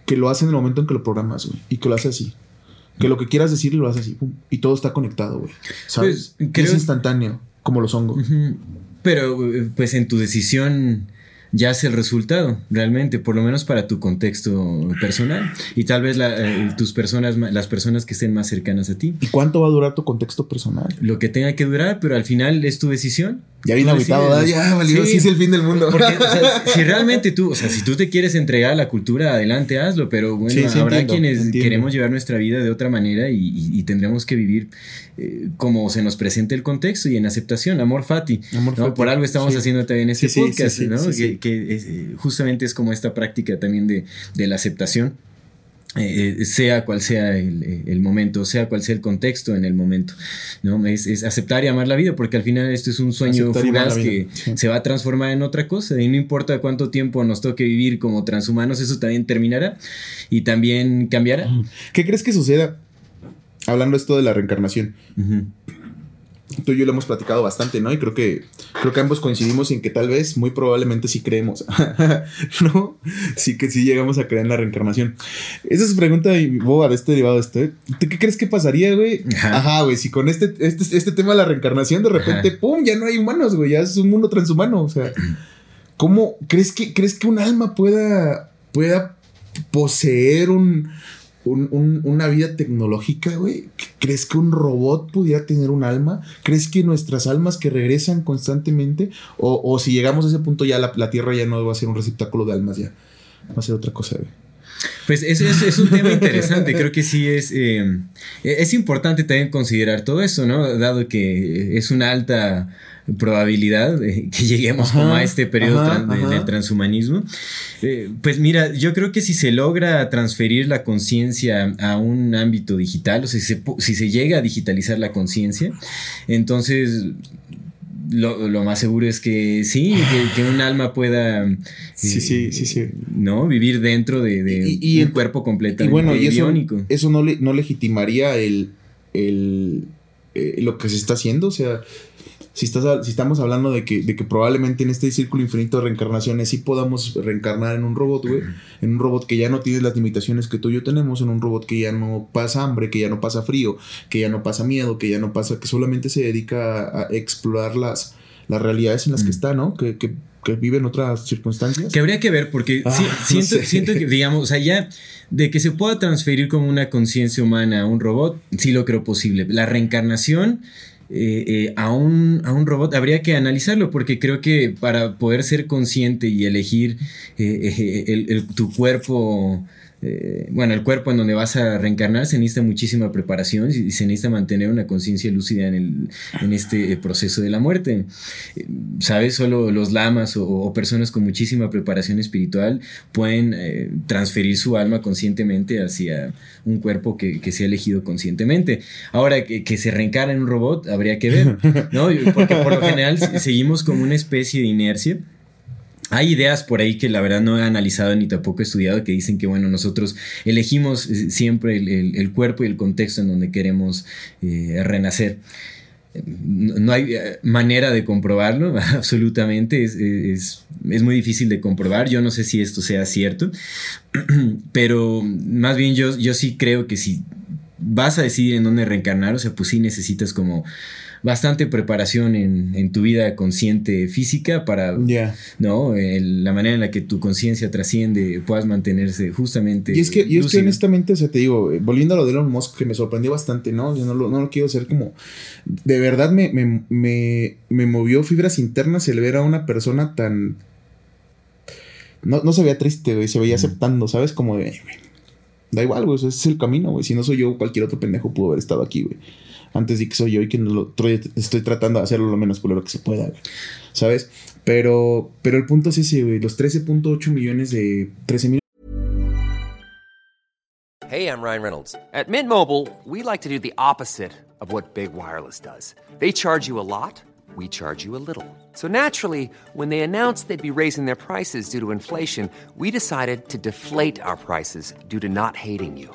que lo hace en el momento en que lo programas, güey? Y que lo hace así que lo que quieras decir lo haces así, y todo está conectado, güey. ¿Sabes? Pues, es instantáneo como los hongos. Pero, pues en tu decisión ya es el resultado, realmente, por lo menos para tu contexto personal y tal vez eh, tus personas, las personas que estén más cercanas a ti. ¿Y cuánto va a durar tu contexto personal? Lo que tenga que durar, pero al final es tu decisión. Ya vine habitado, ya valió, sí, es el fin del mundo. [laughs] si realmente tú, o sea, si tú te quieres entregar a la cultura, adelante, hazlo, pero bueno, habrá quienes queremos llevar nuestra vida de otra manera y, tendremos que vivir eh, como se nos presente el contexto y en aceptación, amor fati. Por algo estamos haciendo también este podcast, ¿no? Que, eh, justamente es como esta práctica también de, de la aceptación. Eh, eh, sea cual sea eh, el, momento, sea cual sea el contexto en el momento, ¿no? Es, aceptar y amar la vida, porque al final esto es un sueño fugaz que se va a transformar en otra cosa y no importa cuánto tiempo nos toque vivir como transhumanos, eso también terminará y también cambiará. ¿Qué crees que suceda? Hablando esto de la reencarnación tú y yo lo hemos platicado bastante, ¿no? Y creo que, creo que ambos coincidimos en que tal vez, muy probablemente sí creemos, [laughs] ¿no? Sí que sí llegamos a creer en la reencarnación. Esa es pregunta boba de este derivado de esto, ¿eh? ¿Tú qué crees que pasaría, güey? Ajá, güey, si con este, este, este, tema de la reencarnación de repente, ¡pum! Ya no hay humanos, güey, ya es un mundo transhumano, o sea, ¿cómo crees que, crees que un alma pueda, pueda poseer un una vida tecnológica, güey? ¿Crees que un robot pudiera tener un alma? ¿Crees que nuestras almas que regresan constantemente? O, si llegamos a ese punto ya la, Tierra ya no va a ser un receptáculo de almas, ya va a ser otra cosa, güey. Pues es, es, un tema interesante, creo que sí es, eh, es importante también considerar todo eso, ¿no? Dado que es una alta probabilidad de que lleguemos como a este periodo del transhumanismo. Eh, pues mira, yo creo que si se logra transferir la conciencia a un ámbito digital, o sea, si se, llega a digitalizar la conciencia, entonces lo, más seguro es que sí, que, un alma pueda sí, sí, sí, sí. ¿no? vivir dentro de, un cuerpo completamente y bueno, y eso, eso no, no legitimaría el, el, eh, lo que se está haciendo. O sea, si, estás, si estamos hablando de que, de que probablemente en este círculo infinito de reencarnaciones sí podamos reencarnar en un robot, güey, en un robot que ya no tiene las limitaciones que tú y yo tenemos, en un robot que ya no pasa hambre, que ya no pasa frío, que ya no pasa miedo, que ya no pasa, que solamente se dedica a, explorar las, las realidades en las que está, ¿no? Que, que vive en otras circunstancias. Que habría que ver, porque Ah, sí- [laughs] no siento, sé. siento que, digamos, o sea, ya de que se pueda transferir como una conciencia humana a un robot, sí lo creo posible. La reencarnación eh, eh, a, un, a un robot habría que analizarlo, porque creo que para poder ser consciente y elegir eh, eh, el- el- tu cuerpo. Eh, bueno, el cuerpo en donde vas a reencarnar se necesita muchísima preparación y se necesita mantener una conciencia lúcida en, el, en este eh, proceso de la muerte. Eh, ¿Sabes? Solo los lamas o, o personas con muchísima preparación espiritual pueden eh, transferir su alma conscientemente hacia un cuerpo que, que se ha elegido conscientemente. Ahora, que, que se reencarna en un robot, habría que ver, ¿no? Porque por lo general se- seguimos como una especie de inercia. Hay ideas por ahí que la verdad no he analizado ni tampoco he estudiado que dicen que, bueno, nosotros elegimos eh, siempre el, cuerpo y el contexto en donde queremos eh, renacer. No, no hay eh, manera de comprobarlo, [laughs] absolutamente. Es, es- es muy difícil de comprobar. Yo no sé si esto sea cierto, [clears throat] pero más bien yo, yo sí creo que si vas a decidir en dónde reencarnar, o sea, pues sí necesitas como bastante preparación en, en tu vida consciente física para. ¿no? El- la manera en la que tu conciencia trasciende, puedas mantenerse justamente. Y es que, y es que honestamente, o sea, te digo, eh, volviendo a lo de Elon Musk, que me sorprendió bastante, ¿no? Yo no lo, no lo quiero hacer como. De verdad me, me, me, me movió fibras internas el ver a una persona tan. No, no se veía triste, güey, se veía aceptando, ¿sabes? Como de. "Güey, Da igual, güey, ese es el camino, güey. Si no soy yo, cualquier otro pendejo pudo haber estado aquí, güey. Antes de que soy yo y que no lo estoy tratando de hacerlo lo menos culero que se pueda, güey. ¿Sabes? Pero, pero el punto es ese, güey. Los 13.8 millones de. 13 mil Hey, I'm Ryan Reynolds. At Mint Mobile, we like to do the opposite of what Big Wireless does. They charge you a lot, we charge you a little. So naturally, when they announced they'd be raising their prices due to inflation, we decided to deflate our prices due to not hating you.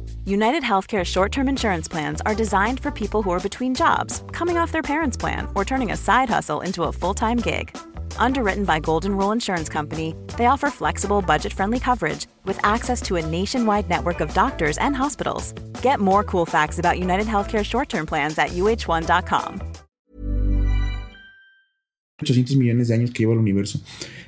United Healthcare short term insurance plans are designed for people who are between jobs, coming off their parents' plan, or turning a side hustle into a full time gig. Underwritten by Golden Rule Insurance Company, they offer flexible, budget friendly coverage with access to a nationwide network of doctors and hospitals. Get more cool facts about United Healthcare short term plans at uh1.com. 800 millones de años que lleva el universo.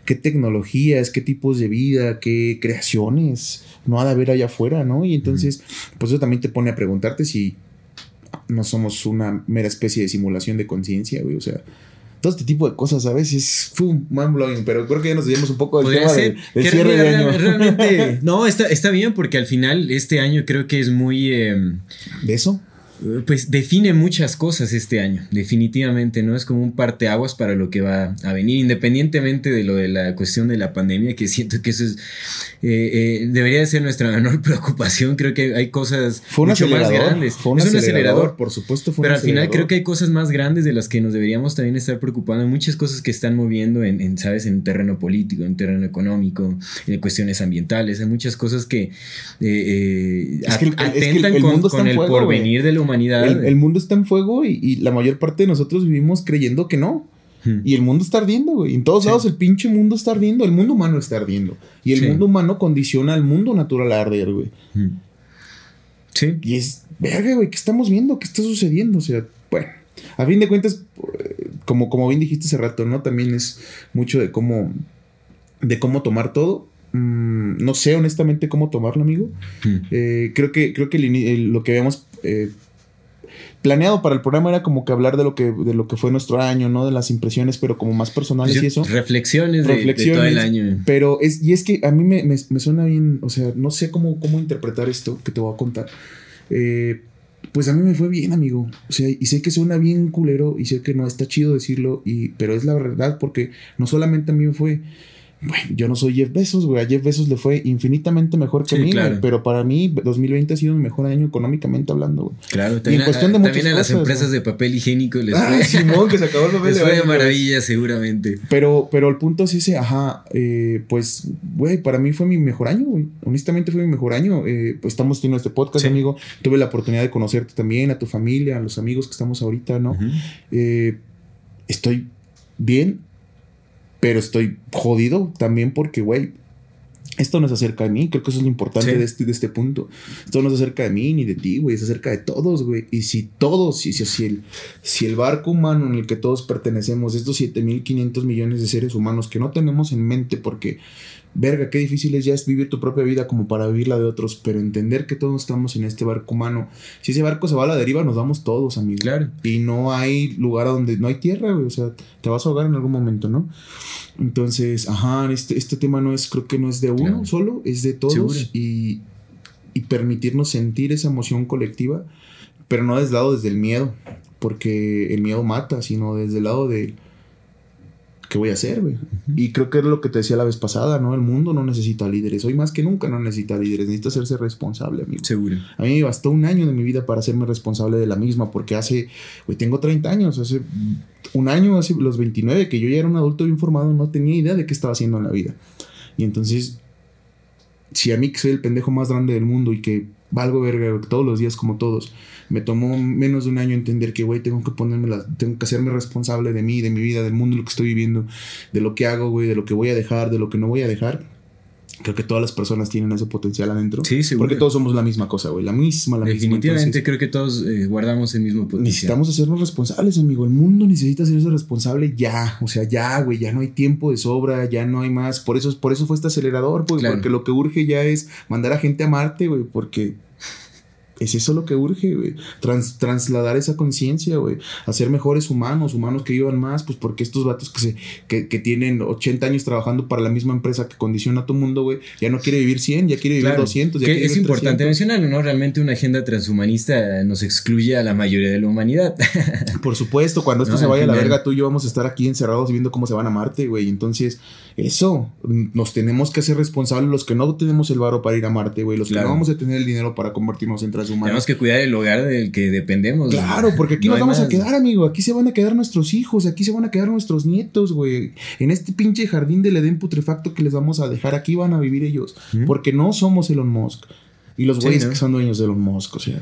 ¿Qué tecnologías, qué tipos de vida, qué creaciones no ha de haber allá afuera, ¿no? Y entonces, pues eso también te pone a preguntarte si no somos una mera especie de simulación de conciencia, güey. O sea, todo este tipo de cosas, ¿sabes? Es fum, mind blowing, pero creo que ya nos desviamos un poco del tema ser. del, cierre de año. Realmente, [laughs] no, está, está bien porque al final este año creo que es muy... eh, ¿De eso? Pues define muchas cosas este año, definitivamente, ¿no? Es como un parteaguas para lo que va a venir, independientemente de lo de la cuestión de la pandemia, que siento que eso es, eh, eh, debería de ser nuestra menor [laughs] preocupación, creo que hay cosas Fue un mucho más grandes. Fue un es un acelerador, por supuesto fue un pero al final creo que hay cosas más grandes de las que nos deberíamos también estar preocupando, hay muchas cosas que están moviendo en, en, ¿sabes? En terreno político, en terreno económico, en cuestiones ambientales, hay muchas cosas que, eh, Es que el- es que el- atentan con, con el porvenir de la humanidad. El, el mundo está en fuego y, y la mayor parte de nosotros vivimos creyendo que no. Hmm. Y el mundo está ardiendo, güey. En todos Sí. lados el pinche mundo está ardiendo. El mundo humano está ardiendo. Y el Sí. mundo humano condiciona al mundo natural a arder, güey. Mm. Sí. Y es, verga, güey, ¿qué estamos viendo? ¿Qué está sucediendo? O sea, bueno, a fin de cuentas, eh, como, como bien dijiste hace rato, ¿no? También es mucho de cómo, de cómo tomar todo. Mm, no sé honestamente cómo tomarlo, amigo. Mm. Eh, creo que, creo que el ini- el- lo que habíamos eh, planeado para el programa era como que hablar de lo que, de lo que fue nuestro año, ¿no? De las impresiones, pero como más personales y eso. Reflexiones, de- reflexiones. de, todo el año. Pero es, y es que a mí me, me- me suena bien, o sea, no sé cómo, cómo interpretar esto que te voy a contar. Eh, pues a mí me fue bien, amigo. O sea, y sé que suena bien culero y sé que no está chido decirlo, y, pero es la verdad porque no solamente a mí me fue. Bueno, yo no soy Jeff Bezos, güey. A Jeff Bezos le fue infinitamente mejor que Sí, a mí, güey. Pero para mí, 2020 ha sido mi mejor año económicamente hablando, güey. Claro, Y también, en cuestión a, de muchas también a las cosas, empresas de papel higiénico les Ah, fue, Simón, que se acabó el [laughs] papel les de fue de baño, güey. maravilla seguramente. Pero, pero el punto es ese, ajá, eh, pues, güey, para mí fue mi mejor año, güey. Honestamente fue mi mejor año. Eh, pues estamos teniendo este podcast, Sí. amigo. Tuve la oportunidad de conocerte también, a tu familia, a los amigos que estamos ahorita, ¿no? Eh, estoy bien, pero estoy jodido también porque, güey, esto no es acerca de mí. Creo que eso es lo importante Sí. de, este, de este punto. Esto no es acerca de mí ni de ti, güey. Es acerca de todos, güey. Y si todos, si, si, si el, si el barco humano en el que todos pertenecemos, estos 7.500 millones de seres humanos que no tenemos en mente porque... Verga, qué difícil es ya es vivir tu propia vida como para vivir la de otros, pero entender que todos estamos en este barco humano. Si ese barco se va a la deriva, nos vamos todos, amigo. Claro. Y no hay lugar a donde no hay tierra, güey. O sea, te vas a ahogar en algún momento, ¿no? Entonces, ajá, este, este tema no es, creo que no es de uno Claro. solo, es de todos. Seguro. Y, y permitirnos sentir esa emoción colectiva, pero no desde el lado desde el miedo, porque el miedo mata, sino desde el lado de ¿qué voy a hacer, güey? Y creo que es lo que te decía la vez pasada, ¿no? El mundo no necesita líderes. Hoy más que nunca no necesita líderes. Necesita hacerse responsable, amigo. Seguro. A mí me bastó un año de mi vida para hacerme responsable de la misma, porque hace, güey, tengo 30 años, hace un año, hace los 29, que yo ya era un adulto bien formado, no tenía idea de qué estaba haciendo en la vida. Y entonces, si a mí que soy el pendejo más grande del mundo y que valgo verga todos los días como todos, me tomó menos de un año entender que, güey, tengo que ponerme la, tengo que hacerme responsable de mí, de mi vida, del mundo, lo que estoy viviendo, de lo que hago, güey, de lo que voy a dejar, de lo que no voy a dejar. Creo que todas las personas tienen ese potencial adentro. Sí, seguro. Porque todos somos la misma cosa, güey. La misma, la Definitivamente misma. Entonces, creo que todos eh, guardamos el mismo potencial. necesitamos hacernos responsables, amigo. El mundo necesita hacerse responsable ya. O sea, ya, güey. Ya no hay tiempo de sobra. Ya no hay más. Por eso, por eso fue este acelerador, Claro. Porque lo que urge ya es mandar a gente a Marte, güey. Porque es eso lo que urge, güey. Trans- trasladar esa conciencia, güey. Hacer mejores humanos, humanos que vivan más, pues porque estos vatos que, se, que, que tienen 80 años trabajando para la misma empresa que condiciona a tu mundo, güey, ya no quiere vivir 100, ya quiere vivir Claro, 200. Ya que quiere es vivir importante 300. mencionarlo, ¿no? Realmente una agenda transhumanista nos excluye a la mayoría de la humanidad. [laughs] Por supuesto, cuando esto No, se vaya a la verga, tú y yo vamos a estar aquí encerrados viendo cómo se van a Marte, güey. Entonces, eso, nos tenemos que hacer responsables los que no tenemos el varo para ir a Marte, güey. Los Claro. que no vamos a tener el dinero para convertirnos en transhumanos. Tenemos que cuidar el hogar del que dependemos. Claro, porque aquí No nos vamos a quedar, amigo. Aquí se van a quedar nuestros hijos, aquí se van a quedar nuestros nietos, güey. En este pinche jardín del Edén putrefacto que les vamos a dejar, aquí van a vivir ellos. Porque no somos Elon Musk. Y los Sí, güeyes ¿no? que son dueños de Elon Musk, o sea.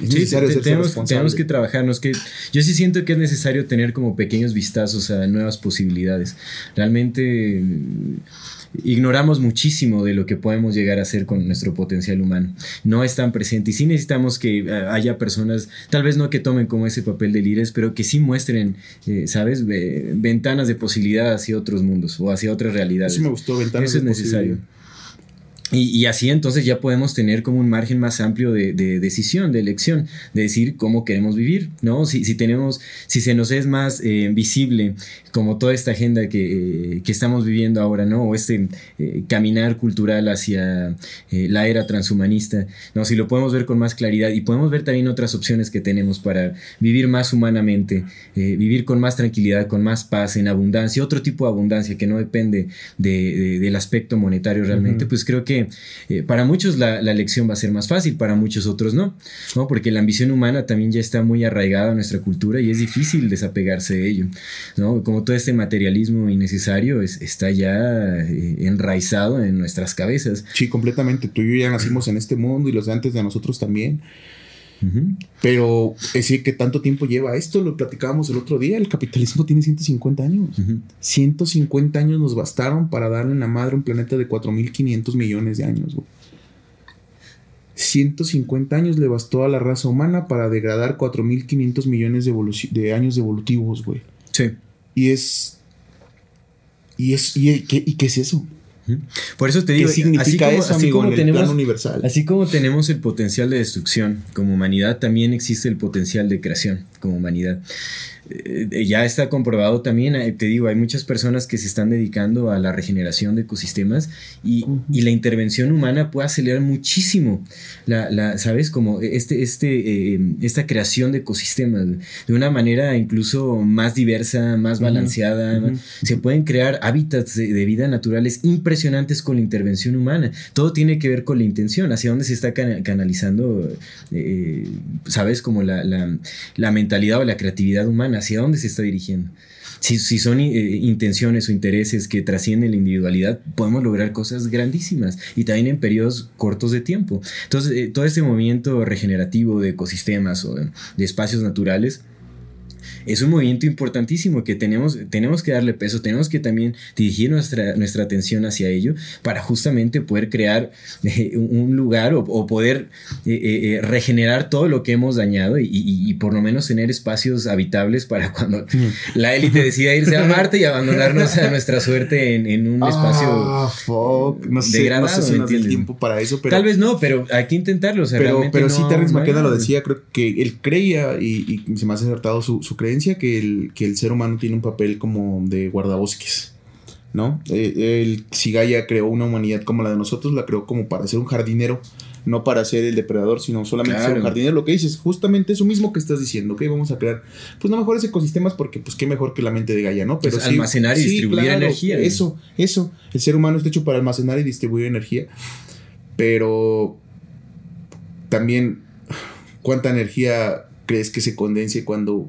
Es Sí, necesario te- tenemos, tenemos que trabajarnos. Que yo sí siento que es necesario tener como pequeños vistazos a nuevas posibilidades. Realmente ignoramos muchísimo de lo que podemos llegar a hacer con nuestro potencial humano. No es tan presente y sí necesitamos que eh, haya personas, tal vez no que tomen como ese papel de líderes, pero que sí muestren, eh, ¿sabes? Ve- ventanas de posibilidad hacia otros mundos o hacia otras realidades. Eso me gustó, ventanas Eso es de necesario. posibilidad. Y, y así entonces ya podemos tener como un margen más amplio de, de decisión, de elección, de decir cómo queremos vivir, ¿no? Si, si tenemos, si se nos es más eh, visible como toda esta agenda que, eh, que estamos viviendo ahora, ¿no? O este eh, caminar cultural hacia la era transhumanista, ¿no? Si lo podemos ver con más claridad y podemos ver también otras opciones que tenemos para vivir más humanamente, vivir con más tranquilidad, con más paz, en abundancia, otro tipo de abundancia que no depende de- de- del aspecto monetario realmente, pues creo que eh, para muchos la, la elección va a ser más fácil, para muchos otros no, ¿no? Porque la ambición humana también ya está muy arraigada a nuestra cultura y es difícil desapegarse de ello, ¿no? Como todo este materialismo innecesario es- está ya eh, enraizado en nuestras cabezas. Sí, completamente. Tú y yo ya nacimos en este mundo y los de antes de nosotros también. Pero es decir, que tanto tiempo lleva esto, lo platicábamos el otro día. El capitalismo tiene 150 años. Ujú. 150 años nos bastaron para darle en la madre a un planeta de 4.500 millones de años. güey. 150 años le bastó a la raza humana para degradar 4.500 millones de, de años evolutivos, güey. Sí. Y es... ¿Y, es y, ¿qué, ¿Y qué es eso? Por eso te digo, ¿Qué significa así como, eso, así como tenemos, universal? así como tenemos el potencial de destrucción como humanidad, también existe el potencial de creación como humanidad. Eh, ya está comprobado también, eh, te digo, hay muchas personas que se están dedicando a la regeneración de ecosistemas y, y la intervención humana puede acelerar muchísimo la, la ¿sabes? Como este, este, eh, esta creación de ecosistemas de una manera incluso más diversa, más balanceada. ujú. Se pueden crear hábitats de, de vida naturales impresionantes con la intervención humana. Todo tiene que ver con la intención, hacia dónde se está cana- canalizando, eh, ¿sabes? Como la, la- mentalidad o la creatividad humana, hacia dónde se está dirigiendo. Si, si son eh, intenciones o intereses que trascienden la individualidad, podemos lograr cosas grandísimas y también en periodos cortos de tiempo. Entonces, eh, todo este movimiento regenerativo de ecosistemas o de espacios naturales es un movimiento importantísimo que tenemos, tenemos que darle peso, tenemos que también dirigir nuestra, nuestra atención hacia ello para justamente poder crear eh, un lugar o, o poder eh, eh, regenerar todo lo que hemos dañado y, y- y por lo menos tener espacios habitables para cuando la élite decida irse a Marte y [laughs] abandonarnos a nuestra suerte en, en un espacio. Ah, fuck. No sé, degradado, no sé si nos dé el ¿entiendes? tiempo para eso, pero. Tal vez no, pero hay que intentarlo. o sea, pero, pero no- sí, Terrence no McKenna lo decía, creo que él creía, y, y se me hace acertado su, su creencia, que el, que el ser humano tiene un papel como de guardabosques, ¿no? Eh, Gaia creó una humanidad como la de nosotros, la creó como para ser un jardinero, no para ser el depredador, sino solamente ser un jardinero. Lo que dices, justamente eso mismo que estás diciendo, ¿ok? Vamos a crear, pues no mejores ecosistemas porque, pues qué mejor que la mente de Gaia, ¿no? Pero Pues, sí- almacenar y sí, distribuir claro, energía. Eso, eso. El ser humano está hecho para almacenar y distribuir energía, pero también cuánta energía crees que se condense cuando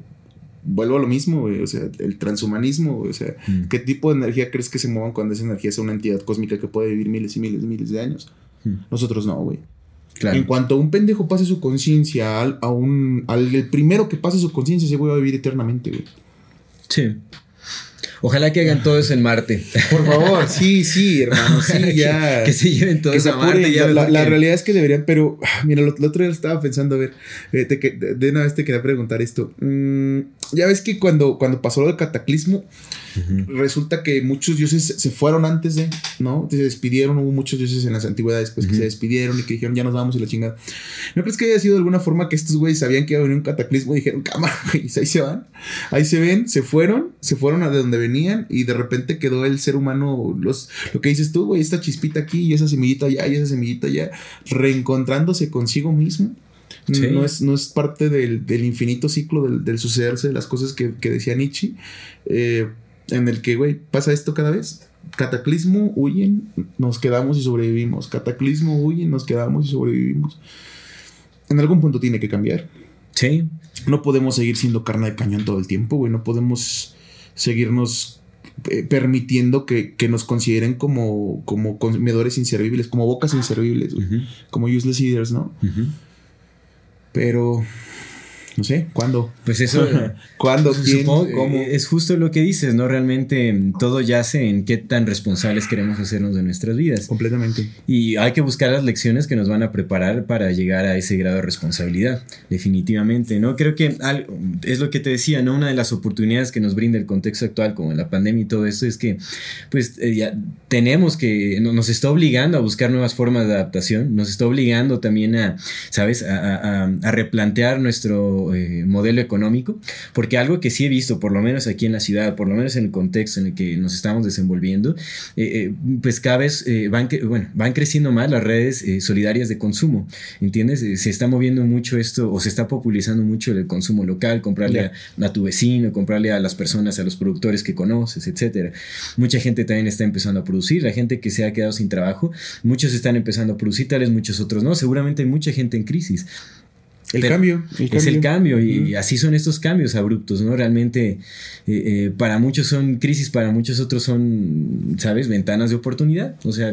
vuelvo a lo mismo, güey, o sea, el transhumanismo, güey, o sea, Mm. ¿qué tipo de energía crees que se muevan cuando esa energía sea una entidad cósmica que puede vivir miles y miles y miles de años? Mm. Nosotros no, güey. Claro. En cuanto un pendejo pase su conciencia al, a un, al el primero que pase su conciencia, ese güey va a vivir eternamente, güey. Sí. Ojalá que hagan todo eso en Marte. Por favor, sí, sí, hermano, sí, Que- ya. Que, se lleven todo que se eso a Marte. ya la, realidad es que deberían, pero [sighs] mira, el otro día estaba pensando, a ver, eh, te de una vez te quería preguntar esto. Mm, ya ves que cuando, cuando pasó lo del cataclismo, resulta que muchos dioses se- fueron antes de, ¿no? Se despidieron, hubo muchos dioses en las antigüedades pues, que se despidieron y que dijeron, ya nos vamos y la chingada. ¿No crees que haya sido de alguna forma que estos güeyes sabían que iba a venir un cataclismo y dijeron, cámara, [laughs] güey, ahí se van? Ahí se ven, se fueron, se fueron a de donde venían y de repente quedó el ser humano, los, lo que dices tú, güey, esta chispita aquí y esa semillita allá y esa semillita allá, reencontrándose consigo mismo. Sí. No, es, no es parte del, del infinito ciclo del, del sucederse de las cosas que, que decía Nietzsche, eh, en el que, güey, pasa esto cada vez. Cataclismo, huyen, nos quedamos y sobrevivimos. Cataclismo, huyen, nos quedamos y sobrevivimos. En algún punto tiene que cambiar. Sí. No podemos seguir siendo carne de cañón todo el tiempo, güey. No podemos seguirnos eh, permitiendo que, que nos consideren como, como comedores inservibles, como bocas inservibles, como useless eaters, ¿no? Pero, no sé, ¿cuándo? Pues eso. [laughs] ¿Cuándo? [laughs] ¿Quién? Supongo, ¿Cómo? es justo lo que dices, ¿no? Realmente mm, todo yace en qué tan responsables queremos hacernos de nuestras vidas. Completamente. Y hay que buscar las lecciones que nos van a preparar para llegar a ese grado de responsabilidad, definitivamente, ¿no? Creo que es lo que te decía, ¿no? Una de las oportunidades que nos brinda el contexto actual, como la pandemia y todo esto, es que, pues, eh, ya tenemos que, no- nos está obligando a buscar nuevas formas de adaptación, nos está obligando también a, ¿sabes?, a, a- a- a replantear nuestro eh, modelo económico, porque algo que sí he visto, por lo menos aquí en la ciudad, por lo menos en el contexto en el que nos estamos desenvolviendo, eh, eh, pues cada vez eh, van, bueno, van creciendo más las redes solidarias de consumo, ¿entiendes? Se está moviendo mucho esto o se está popularizando mucho el consumo local, comprarle a, a tu vecino, comprarle a las personas, a los productores que conoces, etcétera. Mucha gente también está empezando a producir, la gente que se ha quedado sin trabajo, muchos están empezando a producir, tales muchos otros no, seguramente hay mucha gente en crisis. El Pero cambio. El es el cambio y, así son estos cambios abruptos, ¿no? Realmente eh, eh, para muchos son crisis, para muchos otros son, ¿sabes? Ventanas de oportunidad. O sea,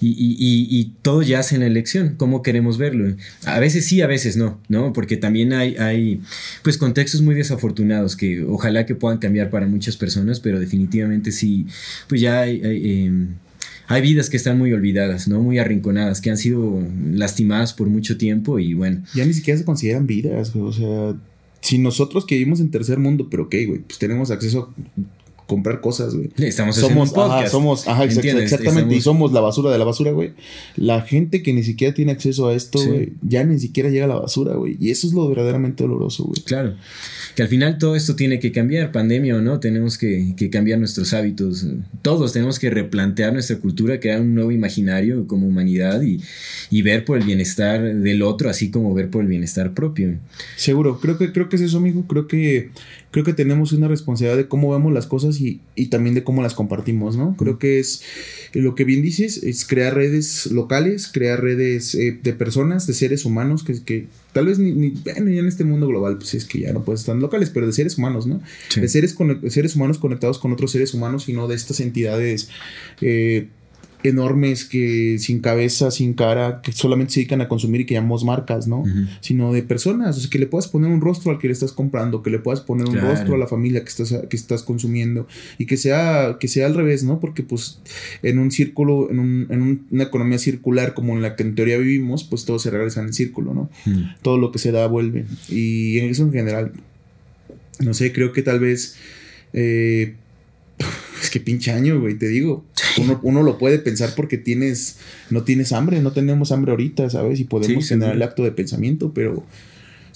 y, y- y- y todo yace en la elección, cómo queremos verlo. A veces sí, a veces no, ¿no? Porque también hay, hay pues contextos muy desafortunados que ojalá que puedan cambiar para muchas personas, pero definitivamente sí, pues ya hay... hay, em, hay vidas que están muy olvidadas, ¿no? Muy arrinconadas, que han sido lastimadas por mucho tiempo y bueno, Ya ni siquiera se consideran vidas. O sea, si nosotros que vivimos en tercer mundo, pero ok, güey, pues tenemos acceso comprar cosas, güey. Estamos somos, haciendo podcast. ajá, somos, ajá, exactamente, y somos la basura de la basura, güey. La gente que ni siquiera tiene acceso a esto, Sí. güey, ya ni siquiera llega a la basura, güey. Y eso es lo verdaderamente doloroso, güey. Claro. Que al final todo esto tiene que cambiar, pandemia o no, tenemos que, que cambiar nuestros hábitos. Todos tenemos que replantear nuestra cultura, crear un nuevo imaginario como humanidad y, y ver por el bienestar del otro, así como ver por el bienestar propio. Seguro, creo que, creo que es eso, amigo. Creo que, creo que tenemos una responsabilidad de cómo vemos las cosas y, y también de cómo las compartimos, ¿no? Creo que es lo que bien dices, es crear redes locales, crear redes eh, de personas, de seres humanos, que, que tal vez ni, ni- bueno, ya en este mundo global, pues es que ya no puedes estar locales, pero de seres humanos, ¿no? Sí. De seres, seres humanos conectados con otros seres humanos y no de estas entidades eh, enormes que sin cabeza, sin cara, que solamente se dedican a consumir y que llamamos marcas, ¿no? Sino de personas, o sea, que le puedas poner un rostro al que le estás comprando, que le puedas poner un rostro a la familia que estás, que estás consumiendo y que sea, que sea al revés, ¿no? Porque pues en un círculo, en, un- en un- una economía circular como en la que en teoría vivimos, pues todo se regresa en el círculo, ¿no? Todo lo que se da vuelve. Y en eso en general, no sé, creo que tal vez... eh, [laughs] es que pinche año, güey, te digo. Uno, uno lo puede pensar porque tienes, no tienes hambre, no tenemos hambre ahorita, ¿sabes? Y podemos Sí, generar el acto de pensamiento, pero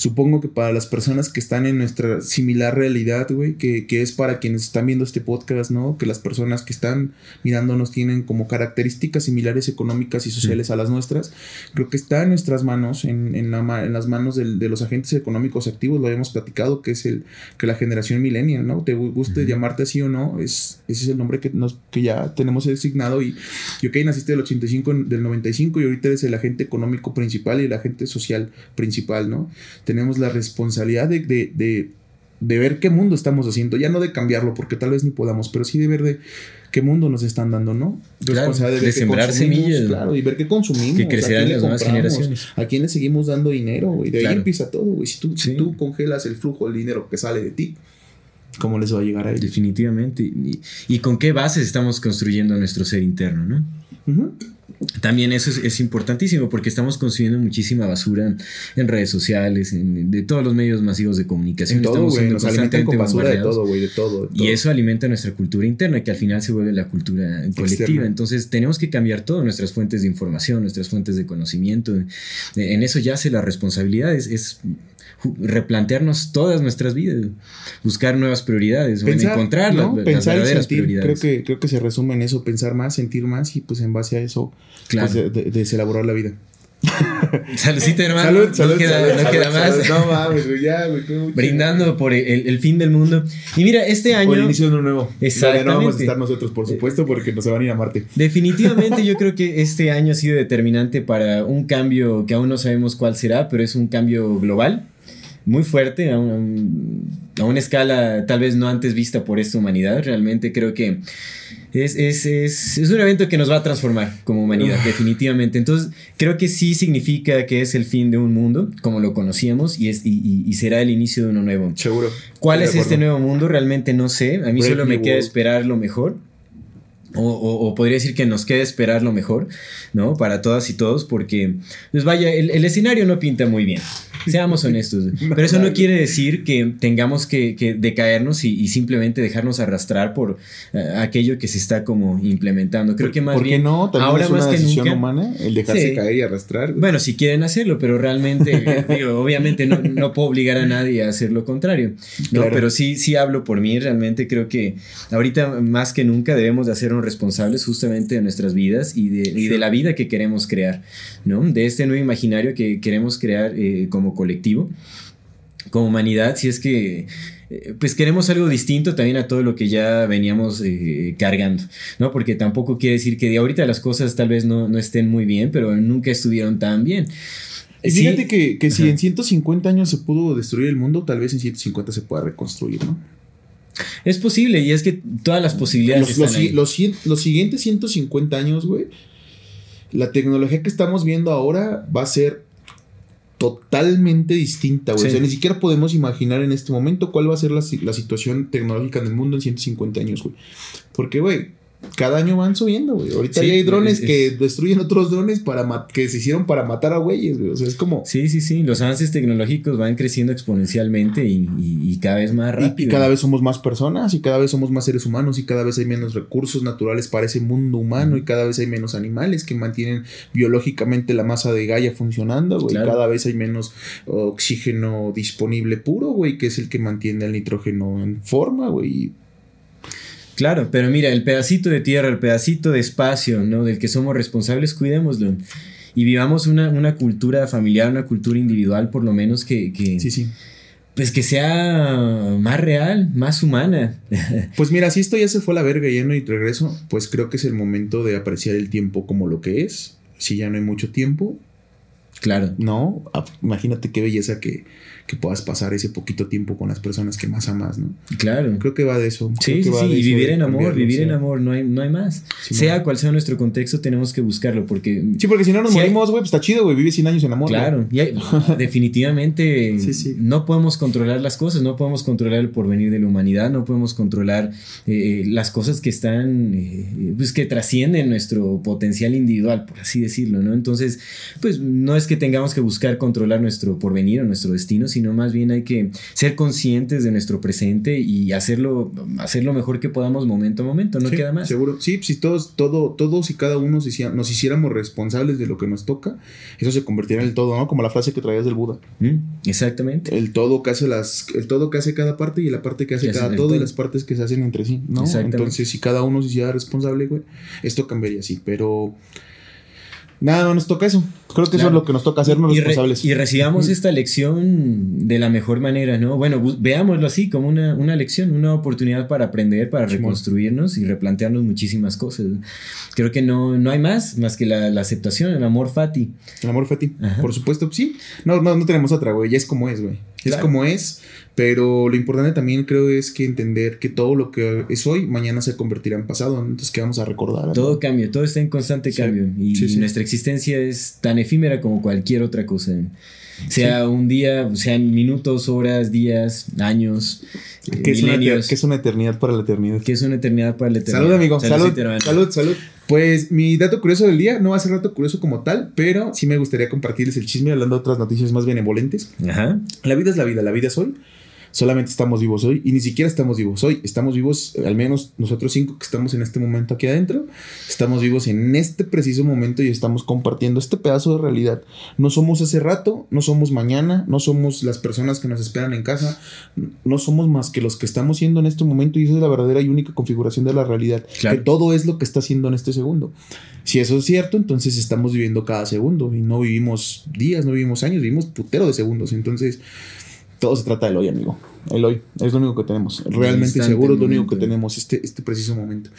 supongo que para las personas que están en nuestra similar realidad, güey, que, que es para quienes están viendo este podcast, ¿no? Que las personas que están mirándonos tienen como características similares económicas y sociales a las nuestras, creo que está en nuestras manos, en, en, la en las manos del- de los agentes económicos activos, lo habíamos platicado, que es el que la generación millennial, ¿no? Te gu- guste llamarte así o no, es, ese es el nombre que, nos, que ya tenemos designado y, y ok, naciste del 85, en- del 95 y ahorita eres el agente económico principal y el agente social principal, ¿no? Tenemos la responsabilidad de, de, de, de ver qué mundo estamos haciendo, ya no de cambiarlo, porque tal vez ni podamos, pero sí de ver de qué mundo nos están dando, ¿no? Claro, de qué sembrar semillas. Claro, y ver qué consumimos. Que a crecerán las nuevas generaciones. A quién le seguimos dando dinero, güey. De ahí empieza todo, güey. Si tú, si tú congelas el flujo del dinero que sale de ti, ¿cómo les va a llegar a ellos? Definitivamente. Y, y con qué bases estamos construyendo nuestro ser interno, ¿no? Ujú. También eso es, es importantísimo porque estamos consumiendo muchísima basura en redes sociales, en- de todos los medios masivos de comunicación. En todo, Estamos Nos alimentan con basura de todo, güey. De todo. Y eso alimenta nuestra cultura interna, que al final se vuelve la cultura colectiva. Externa. Entonces tenemos que cambiar todo, nuestras fuentes de información, nuestras fuentes de conocimiento. En eso yace la responsabilidad, es, replantearnos todas nuestras vidas, buscar nuevas prioridades, bueno, encontrar la- ¿no? las pensar y verdaderas sentir. Creo que, creo que se resume en eso, pensar más, sentir más y pues en base a eso, Claro. pues, de- de- deselaborar la vida. [laughs] Saludcita, hermano. no queda, no queda más. No mames, ya, mucho. Brindando por el, el fin del mundo. Y mira, este año... Por el inicio de uno nuevo. Exactamente. No vamos a estar nosotros, por supuesto, porque nos van a ir a Marte. Definitivamente yo [laughs] creo que este año ha sido determinante para un cambio que aún no sabemos cuál será, pero es un cambio global, muy fuerte, a, un- a una escala tal vez no antes vista por esta humanidad. Realmente creo que es, es, es, es un evento que nos va a transformar como humanidad, definitivamente. Entonces creo que sí significa que es el fin de un mundo, como lo conocíamos, y, es, y, y- y será el inicio de uno nuevo. Seguro. ¿Cuál es este nuevo mundo? Realmente no sé. A mí solo me queda esperar lo mejor. O, o- o podría decir que nos queda esperar lo mejor, ¿no? Para todas y todos, porque, pues vaya, el, el escenario no pinta muy bien. [laughs] Seamos honestos. [laughs] Pero eso no quiere decir que tengamos que, que decaernos y, y simplemente dejarnos arrastrar por eh, aquello que se está como implementando. Creo que más ¿Por qué bien, no? También ahora es una más que decisión nunca. humana el dejarse Sí. caer y arrastrar. Bueno, si quieren hacerlo, pero realmente, [laughs] digo, obviamente no, no puedo obligar a nadie a hacer lo contrario. No, Claro. pero sí, sí hablo por mí. Realmente creo que ahorita más que nunca debemos de hacernos responsables justamente de nuestras vidas y de, y de la vida que queremos crear, ¿no? De este nuevo imaginario que queremos crear eh, como colectivo, como humanidad, si es que eh, pues queremos algo distinto también a todo lo que ya veníamos eh, cargando, ¿no? Porque tampoco quiere decir que de ahorita las cosas tal vez no, no estén muy bien, pero nunca estuvieron tan bien. Y Sí, fíjate que, que si en 150 años se pudo destruir el mundo, tal vez en 150 se pueda reconstruir, ¿no? es posible y es que todas las posibilidades Los, los, ahí. los los siguientes 150 años, güey, la tecnología que estamos viendo ahora va a ser totalmente distinta, güey. Sí. O sea, ni siquiera podemos imaginar en este momento cuál va a ser la, la situación tecnológica en el mundo en 150 años, güey. Porque, güey, cada año van subiendo, güey. Ahorita Sí, ya hay drones es- que es- destruyen otros drones para que se hicieron para matar a güeyes, güey. O sea, es como. Sí, sí, sí. Los avances tecnológicos van creciendo exponencialmente y, y- y cada vez más Y- rápido. Y, cada vez somos más personas y cada vez somos más seres humanos y cada vez hay menos recursos naturales para ese mundo humano y cada vez hay menos animales que mantienen biológicamente la masa de Gaia funcionando, güey. Claro. Cada vez hay menos oxígeno disponible puro, güey, que es el que mantiene el nitrógeno en forma, güey. Claro, pero mira, el pedacito de tierra, el pedacito de espacio, ¿no? Del que somos responsables, cuidémoslo. Y vivamos una, una cultura familiar, una cultura individual, por lo menos, que, que, Sí, sí. pues que sea más real, más humana. [laughs] Pues mira, si esto ya se fue a la verga lleno y regreso, pues creo que es el momento de apreciar el tiempo como lo que es. Si ya no hay mucho tiempo, claro. ¿no? Ah, Imagínate qué belleza que, que puedas pasar ese poquito tiempo con las personas que más amas, ¿no? Claro. Creo que va de eso. Sí, sí, sí, y vivir en amor, vivir sí. en amor, no hay, no hay más. Sí, sea man. cual sea nuestro contexto, tenemos que buscarlo, porque... Sí, porque si no nos morimos, güey, pues está chido, güey. Vive 100 años en amor. Claro, y hay- [laughs] definitivamente Sí, sí. no podemos controlar las cosas, no podemos controlar el porvenir de la humanidad, no podemos controlar eh, las cosas que están, eh, pues que trascienden nuestro potencial individual, por así decirlo, ¿no? Entonces, pues no es que tengamos que buscar controlar nuestro porvenir o nuestro destino, sino más bien hay que ser conscientes de nuestro presente y hacerlo, hacer lo mejor que podamos momento a momento, no Sí, queda más. Seguro. Sí, si todos, todo, todos y cada uno nos hiciéramos responsables de lo que nos toca, eso se convertiría en el todo, ¿no? Como la frase que traías del Buda. Mm, Exactamente. El todo que hace las, el todo que hace cada parte y la parte que hace Que cada todo, y las partes que se hacen entre sí, ¿no? Entonces, si cada uno se hiciera responsable, güey, esto cambiaría así. Pero nada, no nos toca eso. Creo que eso Claro. es lo que nos toca hacernos y, re- responsables. y recibamos esta lección de la mejor manera, ¿no? Bueno, bu- veámoslo así, como una, una lección, una oportunidad para aprender, para reconstruirnos y replantearnos muchísimas cosas. Creo que no, no hay más, más que la, la aceptación, el amor fati. El amor fati, Ajá. por supuesto, sí. No, no, no tenemos otra, güey. Ya es como es, güey. Es Claro. como es. Pero lo importante también creo es que entender que todo lo que es hoy, mañana se convertirá en pasado. ¿no? Entonces, ¿qué vamos a recordar? Todo cambia, todo está en constante Sí. cambio y, Sí, sí. nuestra existencia es tan efímera como cualquier otra cosa. Sea un día, sean minutos, horas, días, años, eh, ¿Qué es, una, es una eternidad para la eternidad? que es una eternidad para la eternidad. Salud, amigo. Salud, salud, salud. Pues mi dato curioso del día no va a ser dato curioso como tal, pero sí me gustaría compartirles el chisme hablando de otras noticias más benevolentes. Ajá. La vida es la vida, la vida es hoy. Solamente estamos vivos hoy y ni siquiera estamos vivos hoy. Estamos vivos, eh, al menos nosotros cinco que estamos en este momento aquí adentro, estamos vivos en este preciso momento y estamos compartiendo este pedazo de realidad. No somos hace rato, no somos mañana, no somos las personas que nos esperan en casa, no somos más que los que estamos siendo en este momento y esa es la verdadera y única configuración de la realidad. Claro. Que todo es lo que está haciendo en este segundo. Si eso es cierto, entonces estamos viviendo cada segundo y no vivimos días, no vivimos años, vivimos putero de segundos. Entonces, todo se trata del hoy, amigo. El hoy es lo único que tenemos. Realmente instante, seguro es lo único que tenemos, este, este preciso momento.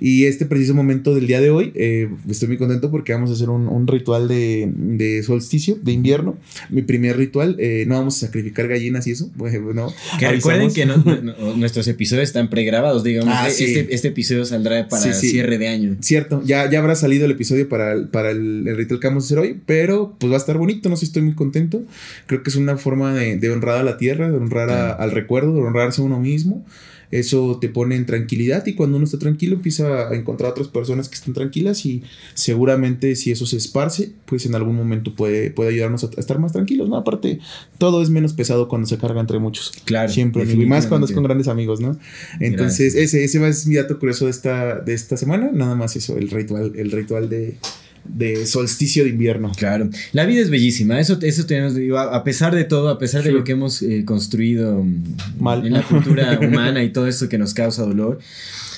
Y este preciso momento del día de hoy, eh, estoy muy contento porque vamos a hacer un, un ritual de, de solsticio, de invierno. Mi primer ritual, eh, no vamos a sacrificar gallinas y eso. [laughs] Bueno, no. Que Avisamos. recuerden que no- no- nuestros episodios están pregrabados, digamos. Ah, sí. este, este episodio saldrá para Sí, sí. cierre de año. Cierto, ya, ya habrá salido el episodio para, el- para el, el ritual que vamos a hacer hoy, pero pues va a estar bonito, no sé, estoy muy contento. Creo que es una forma de, de honrar a la tierra, de honrar a- al recuerdo, de honrarse a uno mismo. Eso te pone en tranquilidad y cuando uno está tranquilo empieza a encontrar otras personas que estén tranquilas y seguramente si eso se esparce, pues en algún momento puede, puede ayudarnos a, a estar más tranquilos, ¿no? Aparte, todo es menos pesado cuando se carga entre muchos. Claro. Siempre, y más cuando es con grandes amigos, ¿no? Entonces, Gracias. ese, ese va a ser mi dato curioso de esta, de esta semana. Nada más eso, el ritual, el ritual de, de solsticio de invierno. Claro, la vida es bellísima, eso, eso tenemos, digo, a pesar de todo, a pesar de Sí. lo que hemos eh, construido mm, Mal. en la cultura [laughs] humana y todo esto que nos causa dolor,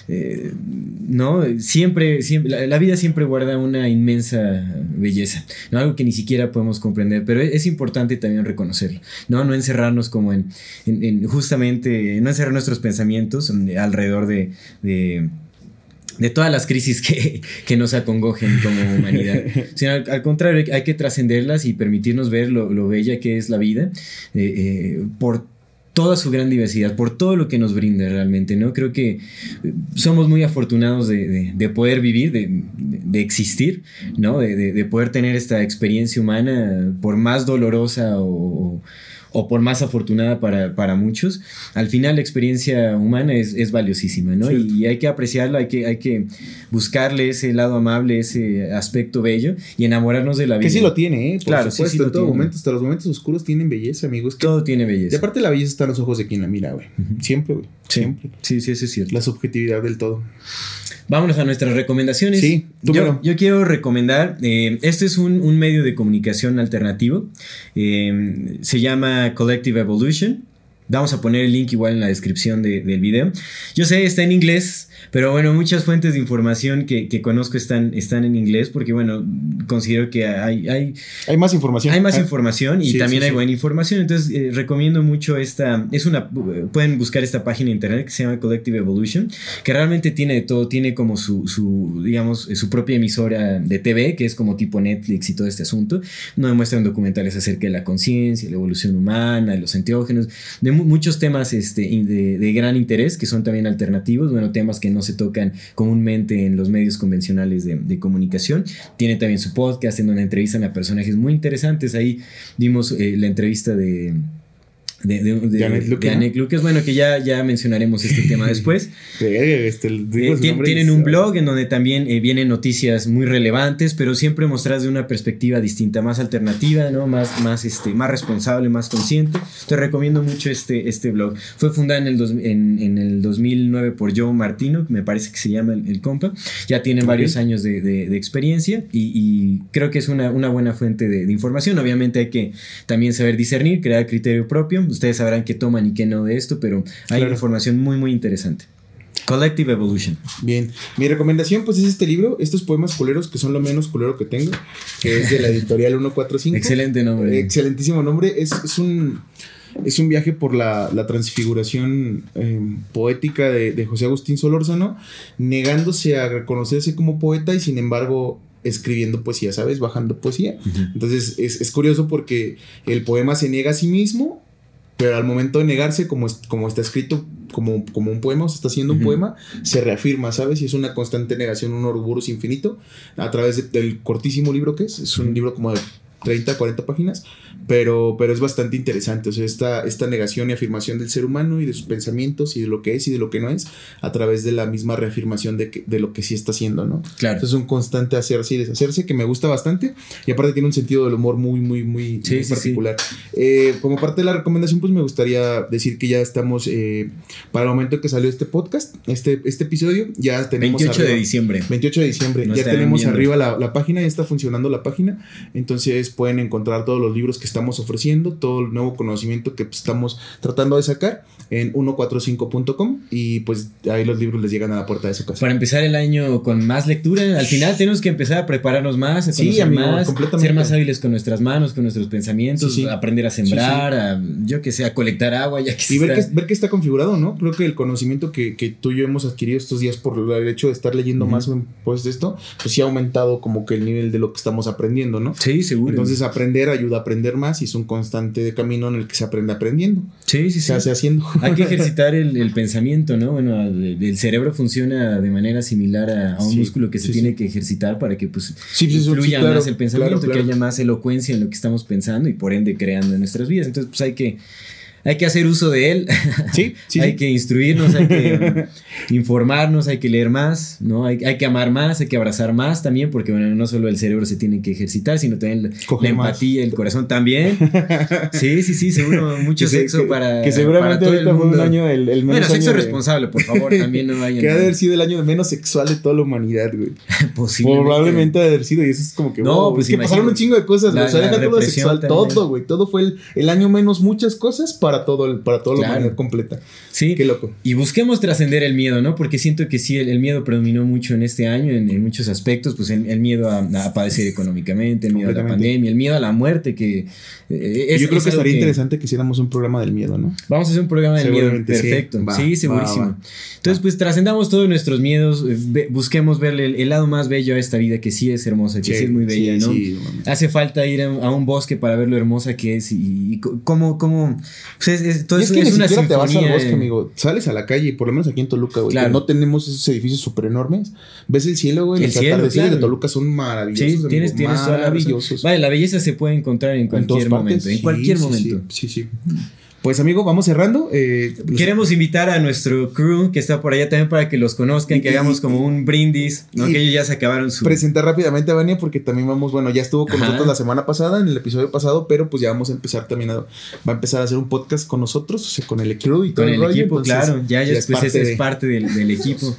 eh, no, siempre, siempre la, la vida siempre guarda una inmensa belleza, ¿no? algo que ni siquiera podemos comprender, pero es, es importante también reconocerlo, no, no encerrarnos como en, en- en justamente, no encerrar nuestros pensamientos mm, alrededor de- de de todas las crisis que, que nos acongojen como humanidad. [laughs] Sino al, al contrario, hay que trascenderlas y permitirnos ver lo, lo bella que es la vida eh, eh, por toda su gran diversidad, por todo lo que nos brinda realmente, ¿no? Creo que eh, somos muy afortunados de, de- de poder vivir, de, de- existir, ¿no? De, de- de poder tener esta experiencia humana, por más dolorosa o, o por más afortunada para, para muchos, al final la experiencia humana es, es valiosísima, ¿no? Y, y hay que apreciarla, hay que, hay que buscarle ese lado amable, ese aspecto bello y enamorarnos de la vida. Que sí lo tiene, ¿eh? Por Claro, sí, supuesto, sí lo en todo tiene. momento, hasta los momentos oscuros tienen belleza, amigos. Que- Todo tiene Y belleza. aparte la belleza está en los ojos de quien la mira, güey. Siempre, güey. Sí, Siempre. sí, sí, eso es cierto. La subjetividad del todo. Vámonos a nuestras recomendaciones. Sí, tú yo quiero recomendar, eh, este es un, un medio de comunicación alternativo, eh, se llama Collective Evolution. Vamos a poner el link igual en la descripción de- del video. Yo sé, está en inglés, pero bueno, muchas fuentes de información que, que conozco están, están en inglés porque bueno, considero que hay, hay, Hay más información. hay más Ah, información y sí, también sí, hay sí. buena información. Entonces, eh, recomiendo mucho esta. Es una. Pueden buscar esta página de internet que se llama Collective Evolution, que realmente tiene de todo. Tiene como su, su digamos, eh, su propia emisora de TV, que es como tipo Netflix y todo este asunto. No muestran documentales acerca de la conciencia, la evolución humana, los enteógenos, de muchos temas este, de, gran interés que son también alternativos. Bueno, temas que no se tocan comúnmente en los medios convencionales de, de comunicación. Tiene también su podcast en donde entrevistan a personajes muy interesantes. Ahí vimos eh, la entrevista de... De, de, de- Annette Luque, de Lucas. bueno, que ya, ya mencionaremos este tema [laughs] después. Este, Eh, tien- tienen un blog en donde también eh, vienen noticias muy relevantes, pero siempre mostradas de una perspectiva distinta, más alternativa, ¿no? Más, más, este, más responsable, más consciente. Te recomiendo mucho este, este blog. Fue fundada en el, dos- en, en el 2009 por Joe Martino, que me parece que se llama el, el compa. Ya tienen Ok. varios años de, de- experiencia y, y creo que es una, una buena fuente de información. Obviamente hay que también saber discernir, crear criterio propio. Ustedes sabrán qué toman y qué no de esto, pero hay Claro. información muy, muy interesante. Collective Evolution. Bien, mi recomendación pues es este libro, estos poemas culeros que son lo menos culero que tengo, que es de la editorial 145. Excelente nombre. Excelentísimo nombre, es, es un es un viaje por la, la transfiguración eh, poética de, de José Agustín Solórzano, negándose a reconocerse como poeta y sin embargo escribiendo poesía, ¿sabes? Bajando poesía. Entonces es, es curioso porque el poema se niega a sí mismo, pero al momento de negarse, como, como está escrito como, como un poema, o se está haciendo un poema, se reafirma, ¿sabes? Y es una constante negación, un Ouroboros infinito, a través de- del cortísimo libro que es. Es un libro como de 30, 40 páginas, pero, pero es bastante interesante. O sea, esta, esta negación y afirmación del ser humano y de sus pensamientos y de lo que es y de lo que no es, a través de la misma reafirmación de, que- de lo que sí está haciendo, ¿no? Claro. Entonces es un constante hacerse y deshacerse que me gusta bastante y aparte tiene un sentido del humor muy, muy, muy, Sí, muy sí, particular. Eh, como parte de la recomendación, pues me gustaría decir que ya estamos, eh, para el momento que salió este podcast, este, este episodio, ya tenemos 28 de diciembre. 28 de diciembre. Ya tenemos viendo. arriba la, la página, ya está funcionando la página. Entonces pueden encontrar todos los libros que estamos ofreciendo, todo el nuevo conocimiento que estamos tratando de sacar en 145.com y pues ahí los libros les llegan a la puerta de su casa. Para empezar el año con más lectura, al final tenemos que empezar a prepararnos más, a Sí, amigo, más, ser más hábiles con nuestras manos, con nuestros pensamientos, Sí, sí. aprender a sembrar, a, yo que sé, a colectar agua, ya que Y ver que, está- ver que está configurado, ¿no? Creo que el conocimiento que, que tú y yo hemos adquirido estos días por el hecho de estar leyendo más pues de esto, pues sí ha aumentado como que el nivel de lo que estamos aprendiendo, ¿no? Sí, seguro. Entonces aprender ayuda a aprender más y es un constante de camino en el que se aprende aprendiendo. sí, sí, Se sí. hace haciendo. [laughs] Hay que ejercitar el, el [laughs] pensamiento, ¿no? Bueno, el, el cerebro funciona de manera similar a, a un Sí, músculo que se sí, tiene que ejercitar para que pues fluya claro, más el pensamiento, claro, claro. que haya más elocuencia en lo que estamos pensando y por ende creando en nuestras vidas. Entonces, pues hay que, hay que hacer uso de él. [laughs] Sí, sí, hay sí. que instruirnos, hay que [laughs] informarnos, hay que leer más, ¿no? Hay, hay que amar más, hay que abrazar más también, porque bueno, no solo el cerebro se tiene que ejercitar, sino también la, empatía, el corazón también. [laughs] Sí, sí, sí, seguro, mucho Que se- sexo que- para. que seguramente para todo el ahorita fue un mundo. año el, el menos Bueno, sexo de- responsable, por favor, también no vayan. Que ha de haber sido el año menos sexual de toda la humanidad, güey. Posiblemente. Probablemente ha de haber sido, y eso es como que. No, wow, pues es que pasaron un chingo de cosas, güey. La- O sea, deja todo lo sexual, también. todo, güey. Todo fue el, el año menos muchas cosas para todo el, para toda la Claro. humanidad completa. Sí. Qué loco. Y busquemos trascender el miedo, ¿no? Porque siento que sí, el, el miedo predominó mucho en este año, en, en muchos aspectos, pues el, el miedo a, a padecer económicamente, el miedo a la pandemia, el miedo a la muerte, que eh, es- Yo creo es que estaría interesante que hiciéramos un programa del miedo, ¿no? Vamos a hacer un programa del miedo sí. perfecto. Va, sí, va, segurísimo. va. Entonces, pues trascendamos todos nuestros miedos, eh, ve- busquemos verle el, el lado más bello a esta vida que sí es hermosa, que sí, es muy bella, sí, ¿no? Hace falta ir a, a un bosque para ver lo hermosa que es y, y co- cómo, cómo Pues es, es- todo Y es eso que es ni una siquiera te vas al bosque, eh. amigo. Sales a la calle, por lo menos aquí en Toluca, güey. Claro. que No tenemos esos edificios súper enormes. Ves el cielo, güey. El Los cielo, claro. de Toluca son maravillosos. Sí, tienes, tienes toda la razón. maravillosos. Vale, la belleza se puede encontrar en En cualquier partes. momento. En Sí, cualquier sí, momento. Sí, sí, sí. Pues, amigo, vamos cerrando. Eh, los- Queremos invitar a nuestro crew que está por allá también para que los conozcan, que hagamos como un brindis, ¿no? que ellos ya se acabaron su... presentar rápidamente a Vania porque también vamos, bueno, ya estuvo con Ajá. nosotros la semana pasada, en el episodio pasado, pero pues ya vamos a empezar también a, va a empezar a hacer un podcast con nosotros, o sea, con el crew y todo Con el rollo, equipo, entonces, claro, ya, ya es después parte ese de- es parte del, del equipo.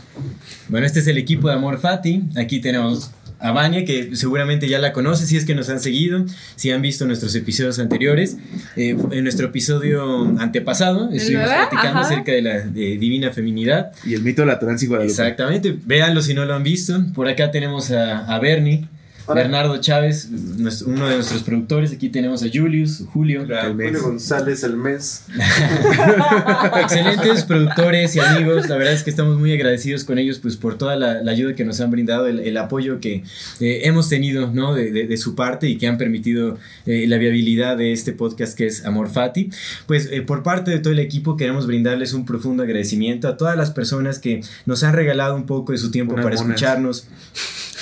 Bueno, este es el equipo de Amor Fati. Aquí tenemos a Vania, que seguramente ya la conoce si es que nos han seguido, si han visto nuestros episodios anteriores. Eh, en nuestro episodio antepasado estuvimos verdad? platicando Ajá. acerca de la de divina feminidad. Y el mito de la trans y Guadalupe. Exactamente, véanlo si no lo han visto. Por acá tenemos a, a Bernie. Bernardo Chávez, nuestro- uno de nuestros productores. Aquí tenemos a Julius, Julio. El mes. Julio González el mes. [laughs] Excelentes productores y amigos. La verdad es que estamos muy agradecidos con ellos pues, por toda la, la ayuda que nos han brindado, el, el apoyo que eh, hemos tenido ¿no? de, de- de su parte y que han permitido eh, la viabilidad de este podcast que es Amor Fati. Pues eh, por parte de todo el equipo queremos brindarles un profundo agradecimiento a todas las personas que nos han regalado un poco de su tiempo Unas para monas. escucharnos.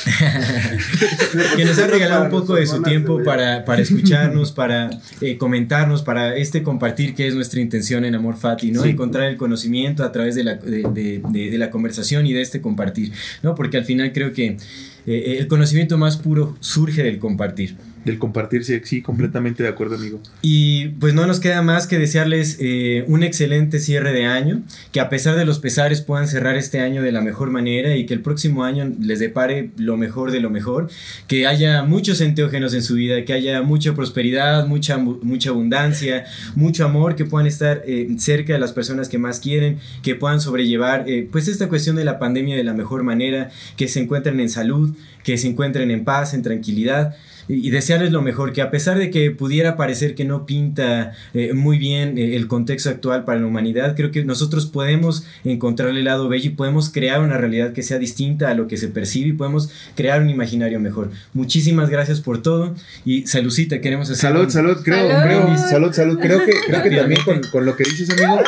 [laughs] que nos han regalado un poco de su tiempo para, para escucharnos, para eh, comentarnos, para este compartir que es nuestra intención en Amor Fati, ¿no? Sí. Encontrar el conocimiento a través de la, de, de- de- de la conversación y de este compartir, ¿no? Porque al final creo que eh, el conocimiento más puro surge del compartir. Del compartirse, sí, completamente de acuerdo, amigo. Y pues no nos queda más que desearles eh, un excelente cierre de año, que a pesar de los pesares puedan cerrar este año de la mejor manera y que el próximo año les depare lo mejor de lo mejor, que haya muchos enteógenos en su vida, que haya mucha prosperidad, mucha, mucha abundancia, mucho amor, que puedan estar eh, cerca de las personas que más quieren, que puedan sobrellevar eh, pues esta cuestión de la pandemia de la mejor manera, que se encuentren en salud, que se encuentren en paz, en tranquilidad y desearles lo mejor, que a pesar de que pudiera parecer que no pinta eh, muy bien eh, el contexto actual para la humanidad, creo que nosotros podemos encontrar el lado bello y podemos crear una realidad que sea distinta a lo que se percibe y podemos crear un imaginario mejor. Muchísimas gracias por todo y saludcita, queremos hacer Salud, un- salud, creo, Salud. creo, salud, salud. Creo que, creo que también con, con lo que dices, amigo.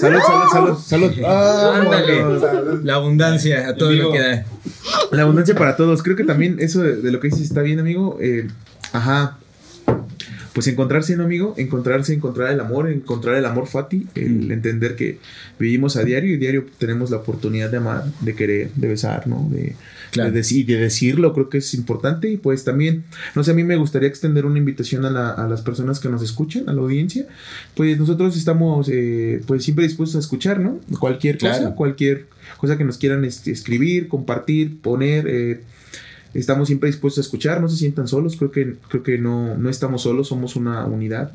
Salud, salud, salud, salud. [laughs] Ah, Ándale, la abundancia a todo lo que da. La abundancia para todos. Creo que también eso de, de lo que dices está bien, amigo. Eh, ajá. Pues encontrarse, ¿no, amigo? Encontrarse, encontrar el amor, encontrar el amor fati, el entender que vivimos a diario y diario tenemos la oportunidad de amar, de querer, de besar, ¿no? De, Claro. de, de decirlo, creo que es importante. Y pues también, no sé, a mí me gustaría extender una invitación a, la- a las personas que nos escuchan, a la audiencia. Pues nosotros estamos, eh, pues siempre dispuestos a escuchar, ¿no? Cualquier cosa, Claro. cualquier cosa que nos quieran este, escribir, compartir, poner. eh, estamos siempre dispuestos a escuchar, no se sientan solos, creo que, creo que no, no estamos solos, somos una unidad.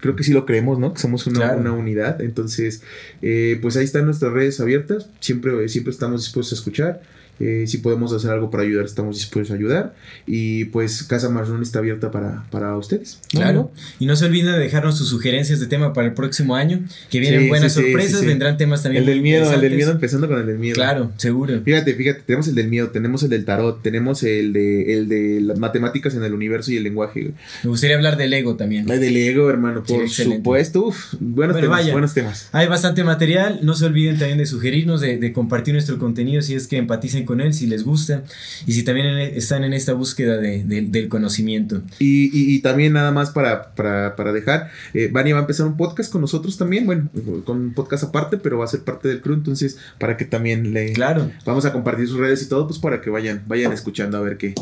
Creo que sí lo creemos, ¿no? Que somos una, Claro. una unidad. Entonces, eh, pues ahí están nuestras redes abiertas. Siempre, siempre estamos dispuestos a escuchar. Eh, si podemos hacer algo para ayudar, estamos dispuestos a ayudar. Y pues Casa Marrón está abierta para, para ustedes. ¿no, Claro. Y no se olviden de dejarnos sus sugerencias de tema para el próximo año, que vienen Sí, buenas sí, sorpresas, sí, vendrán temas también. El del miedo, el del miedo, empezando con el del miedo. Claro, seguro. Fíjate, fíjate, tenemos el del miedo, tenemos el del tarot, tenemos el de, el de las matemáticas en el universo y el lenguaje. Me gustaría hablar del ego también. Del ego, hermano, por supuesto. Uf, buenos Bueno, temas, vaya. buenos temas. Hay bastante material, no se olviden también de sugerirnos, de, de compartir nuestro contenido si es que empaticen con él, si les gusta y si también en- están en esta búsqueda de- de- del conocimiento. Y, y- y también nada más para, para, para dejar, eh, Vania va a empezar un podcast con nosotros también, bueno, con un podcast aparte, pero va a ser parte del crew, entonces para que también le Claro, vamos a compartir sus redes y todo, pues para que vayan, vayan escuchando a ver qué,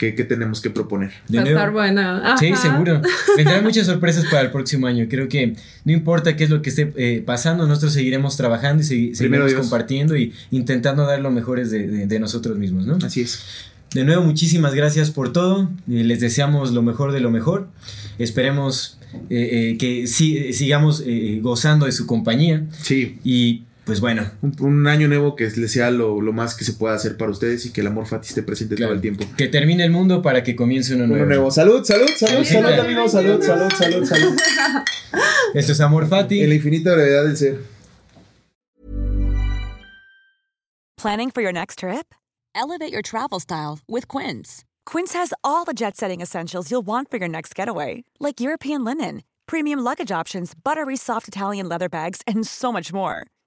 qué, qué tenemos que proponer. de Va a nuevo. estar buena. Sí, seguro. [laughs] Vendrán muchas sorpresas para el próximo año. Creo que no importa qué es lo que esté eh, pasando, nosotros seguiremos trabajando y segui- Primero seguiremos Dios. compartiendo y intentando dar lo mejores de, de- de nosotros mismos, ¿no? Así es. De nuevo, muchísimas gracias por todo. Eh, les deseamos lo mejor de lo mejor. Esperemos eh, eh, que si- sigamos eh, gozando de su compañía. Sí, Y pues bueno, un, un año nuevo que les sea lo, lo más que se pueda hacer para ustedes y que el amor fati esté presente claro, todo el tiempo. que termine el mundo para que comience uno Uno nuevo. nuevo. Salud, salud, salud, salud, amigos. Salud, salud, salud, salud. [laughs] Esto es Amor Fati. En la infinita brevedad del ser. Planning for your next trip? Elevate your travel style with Quince. Quince has all the jet setting essentials you'll want for your next getaway, like European linen, premium luggage options, buttery soft Italian leather bags, and so much more.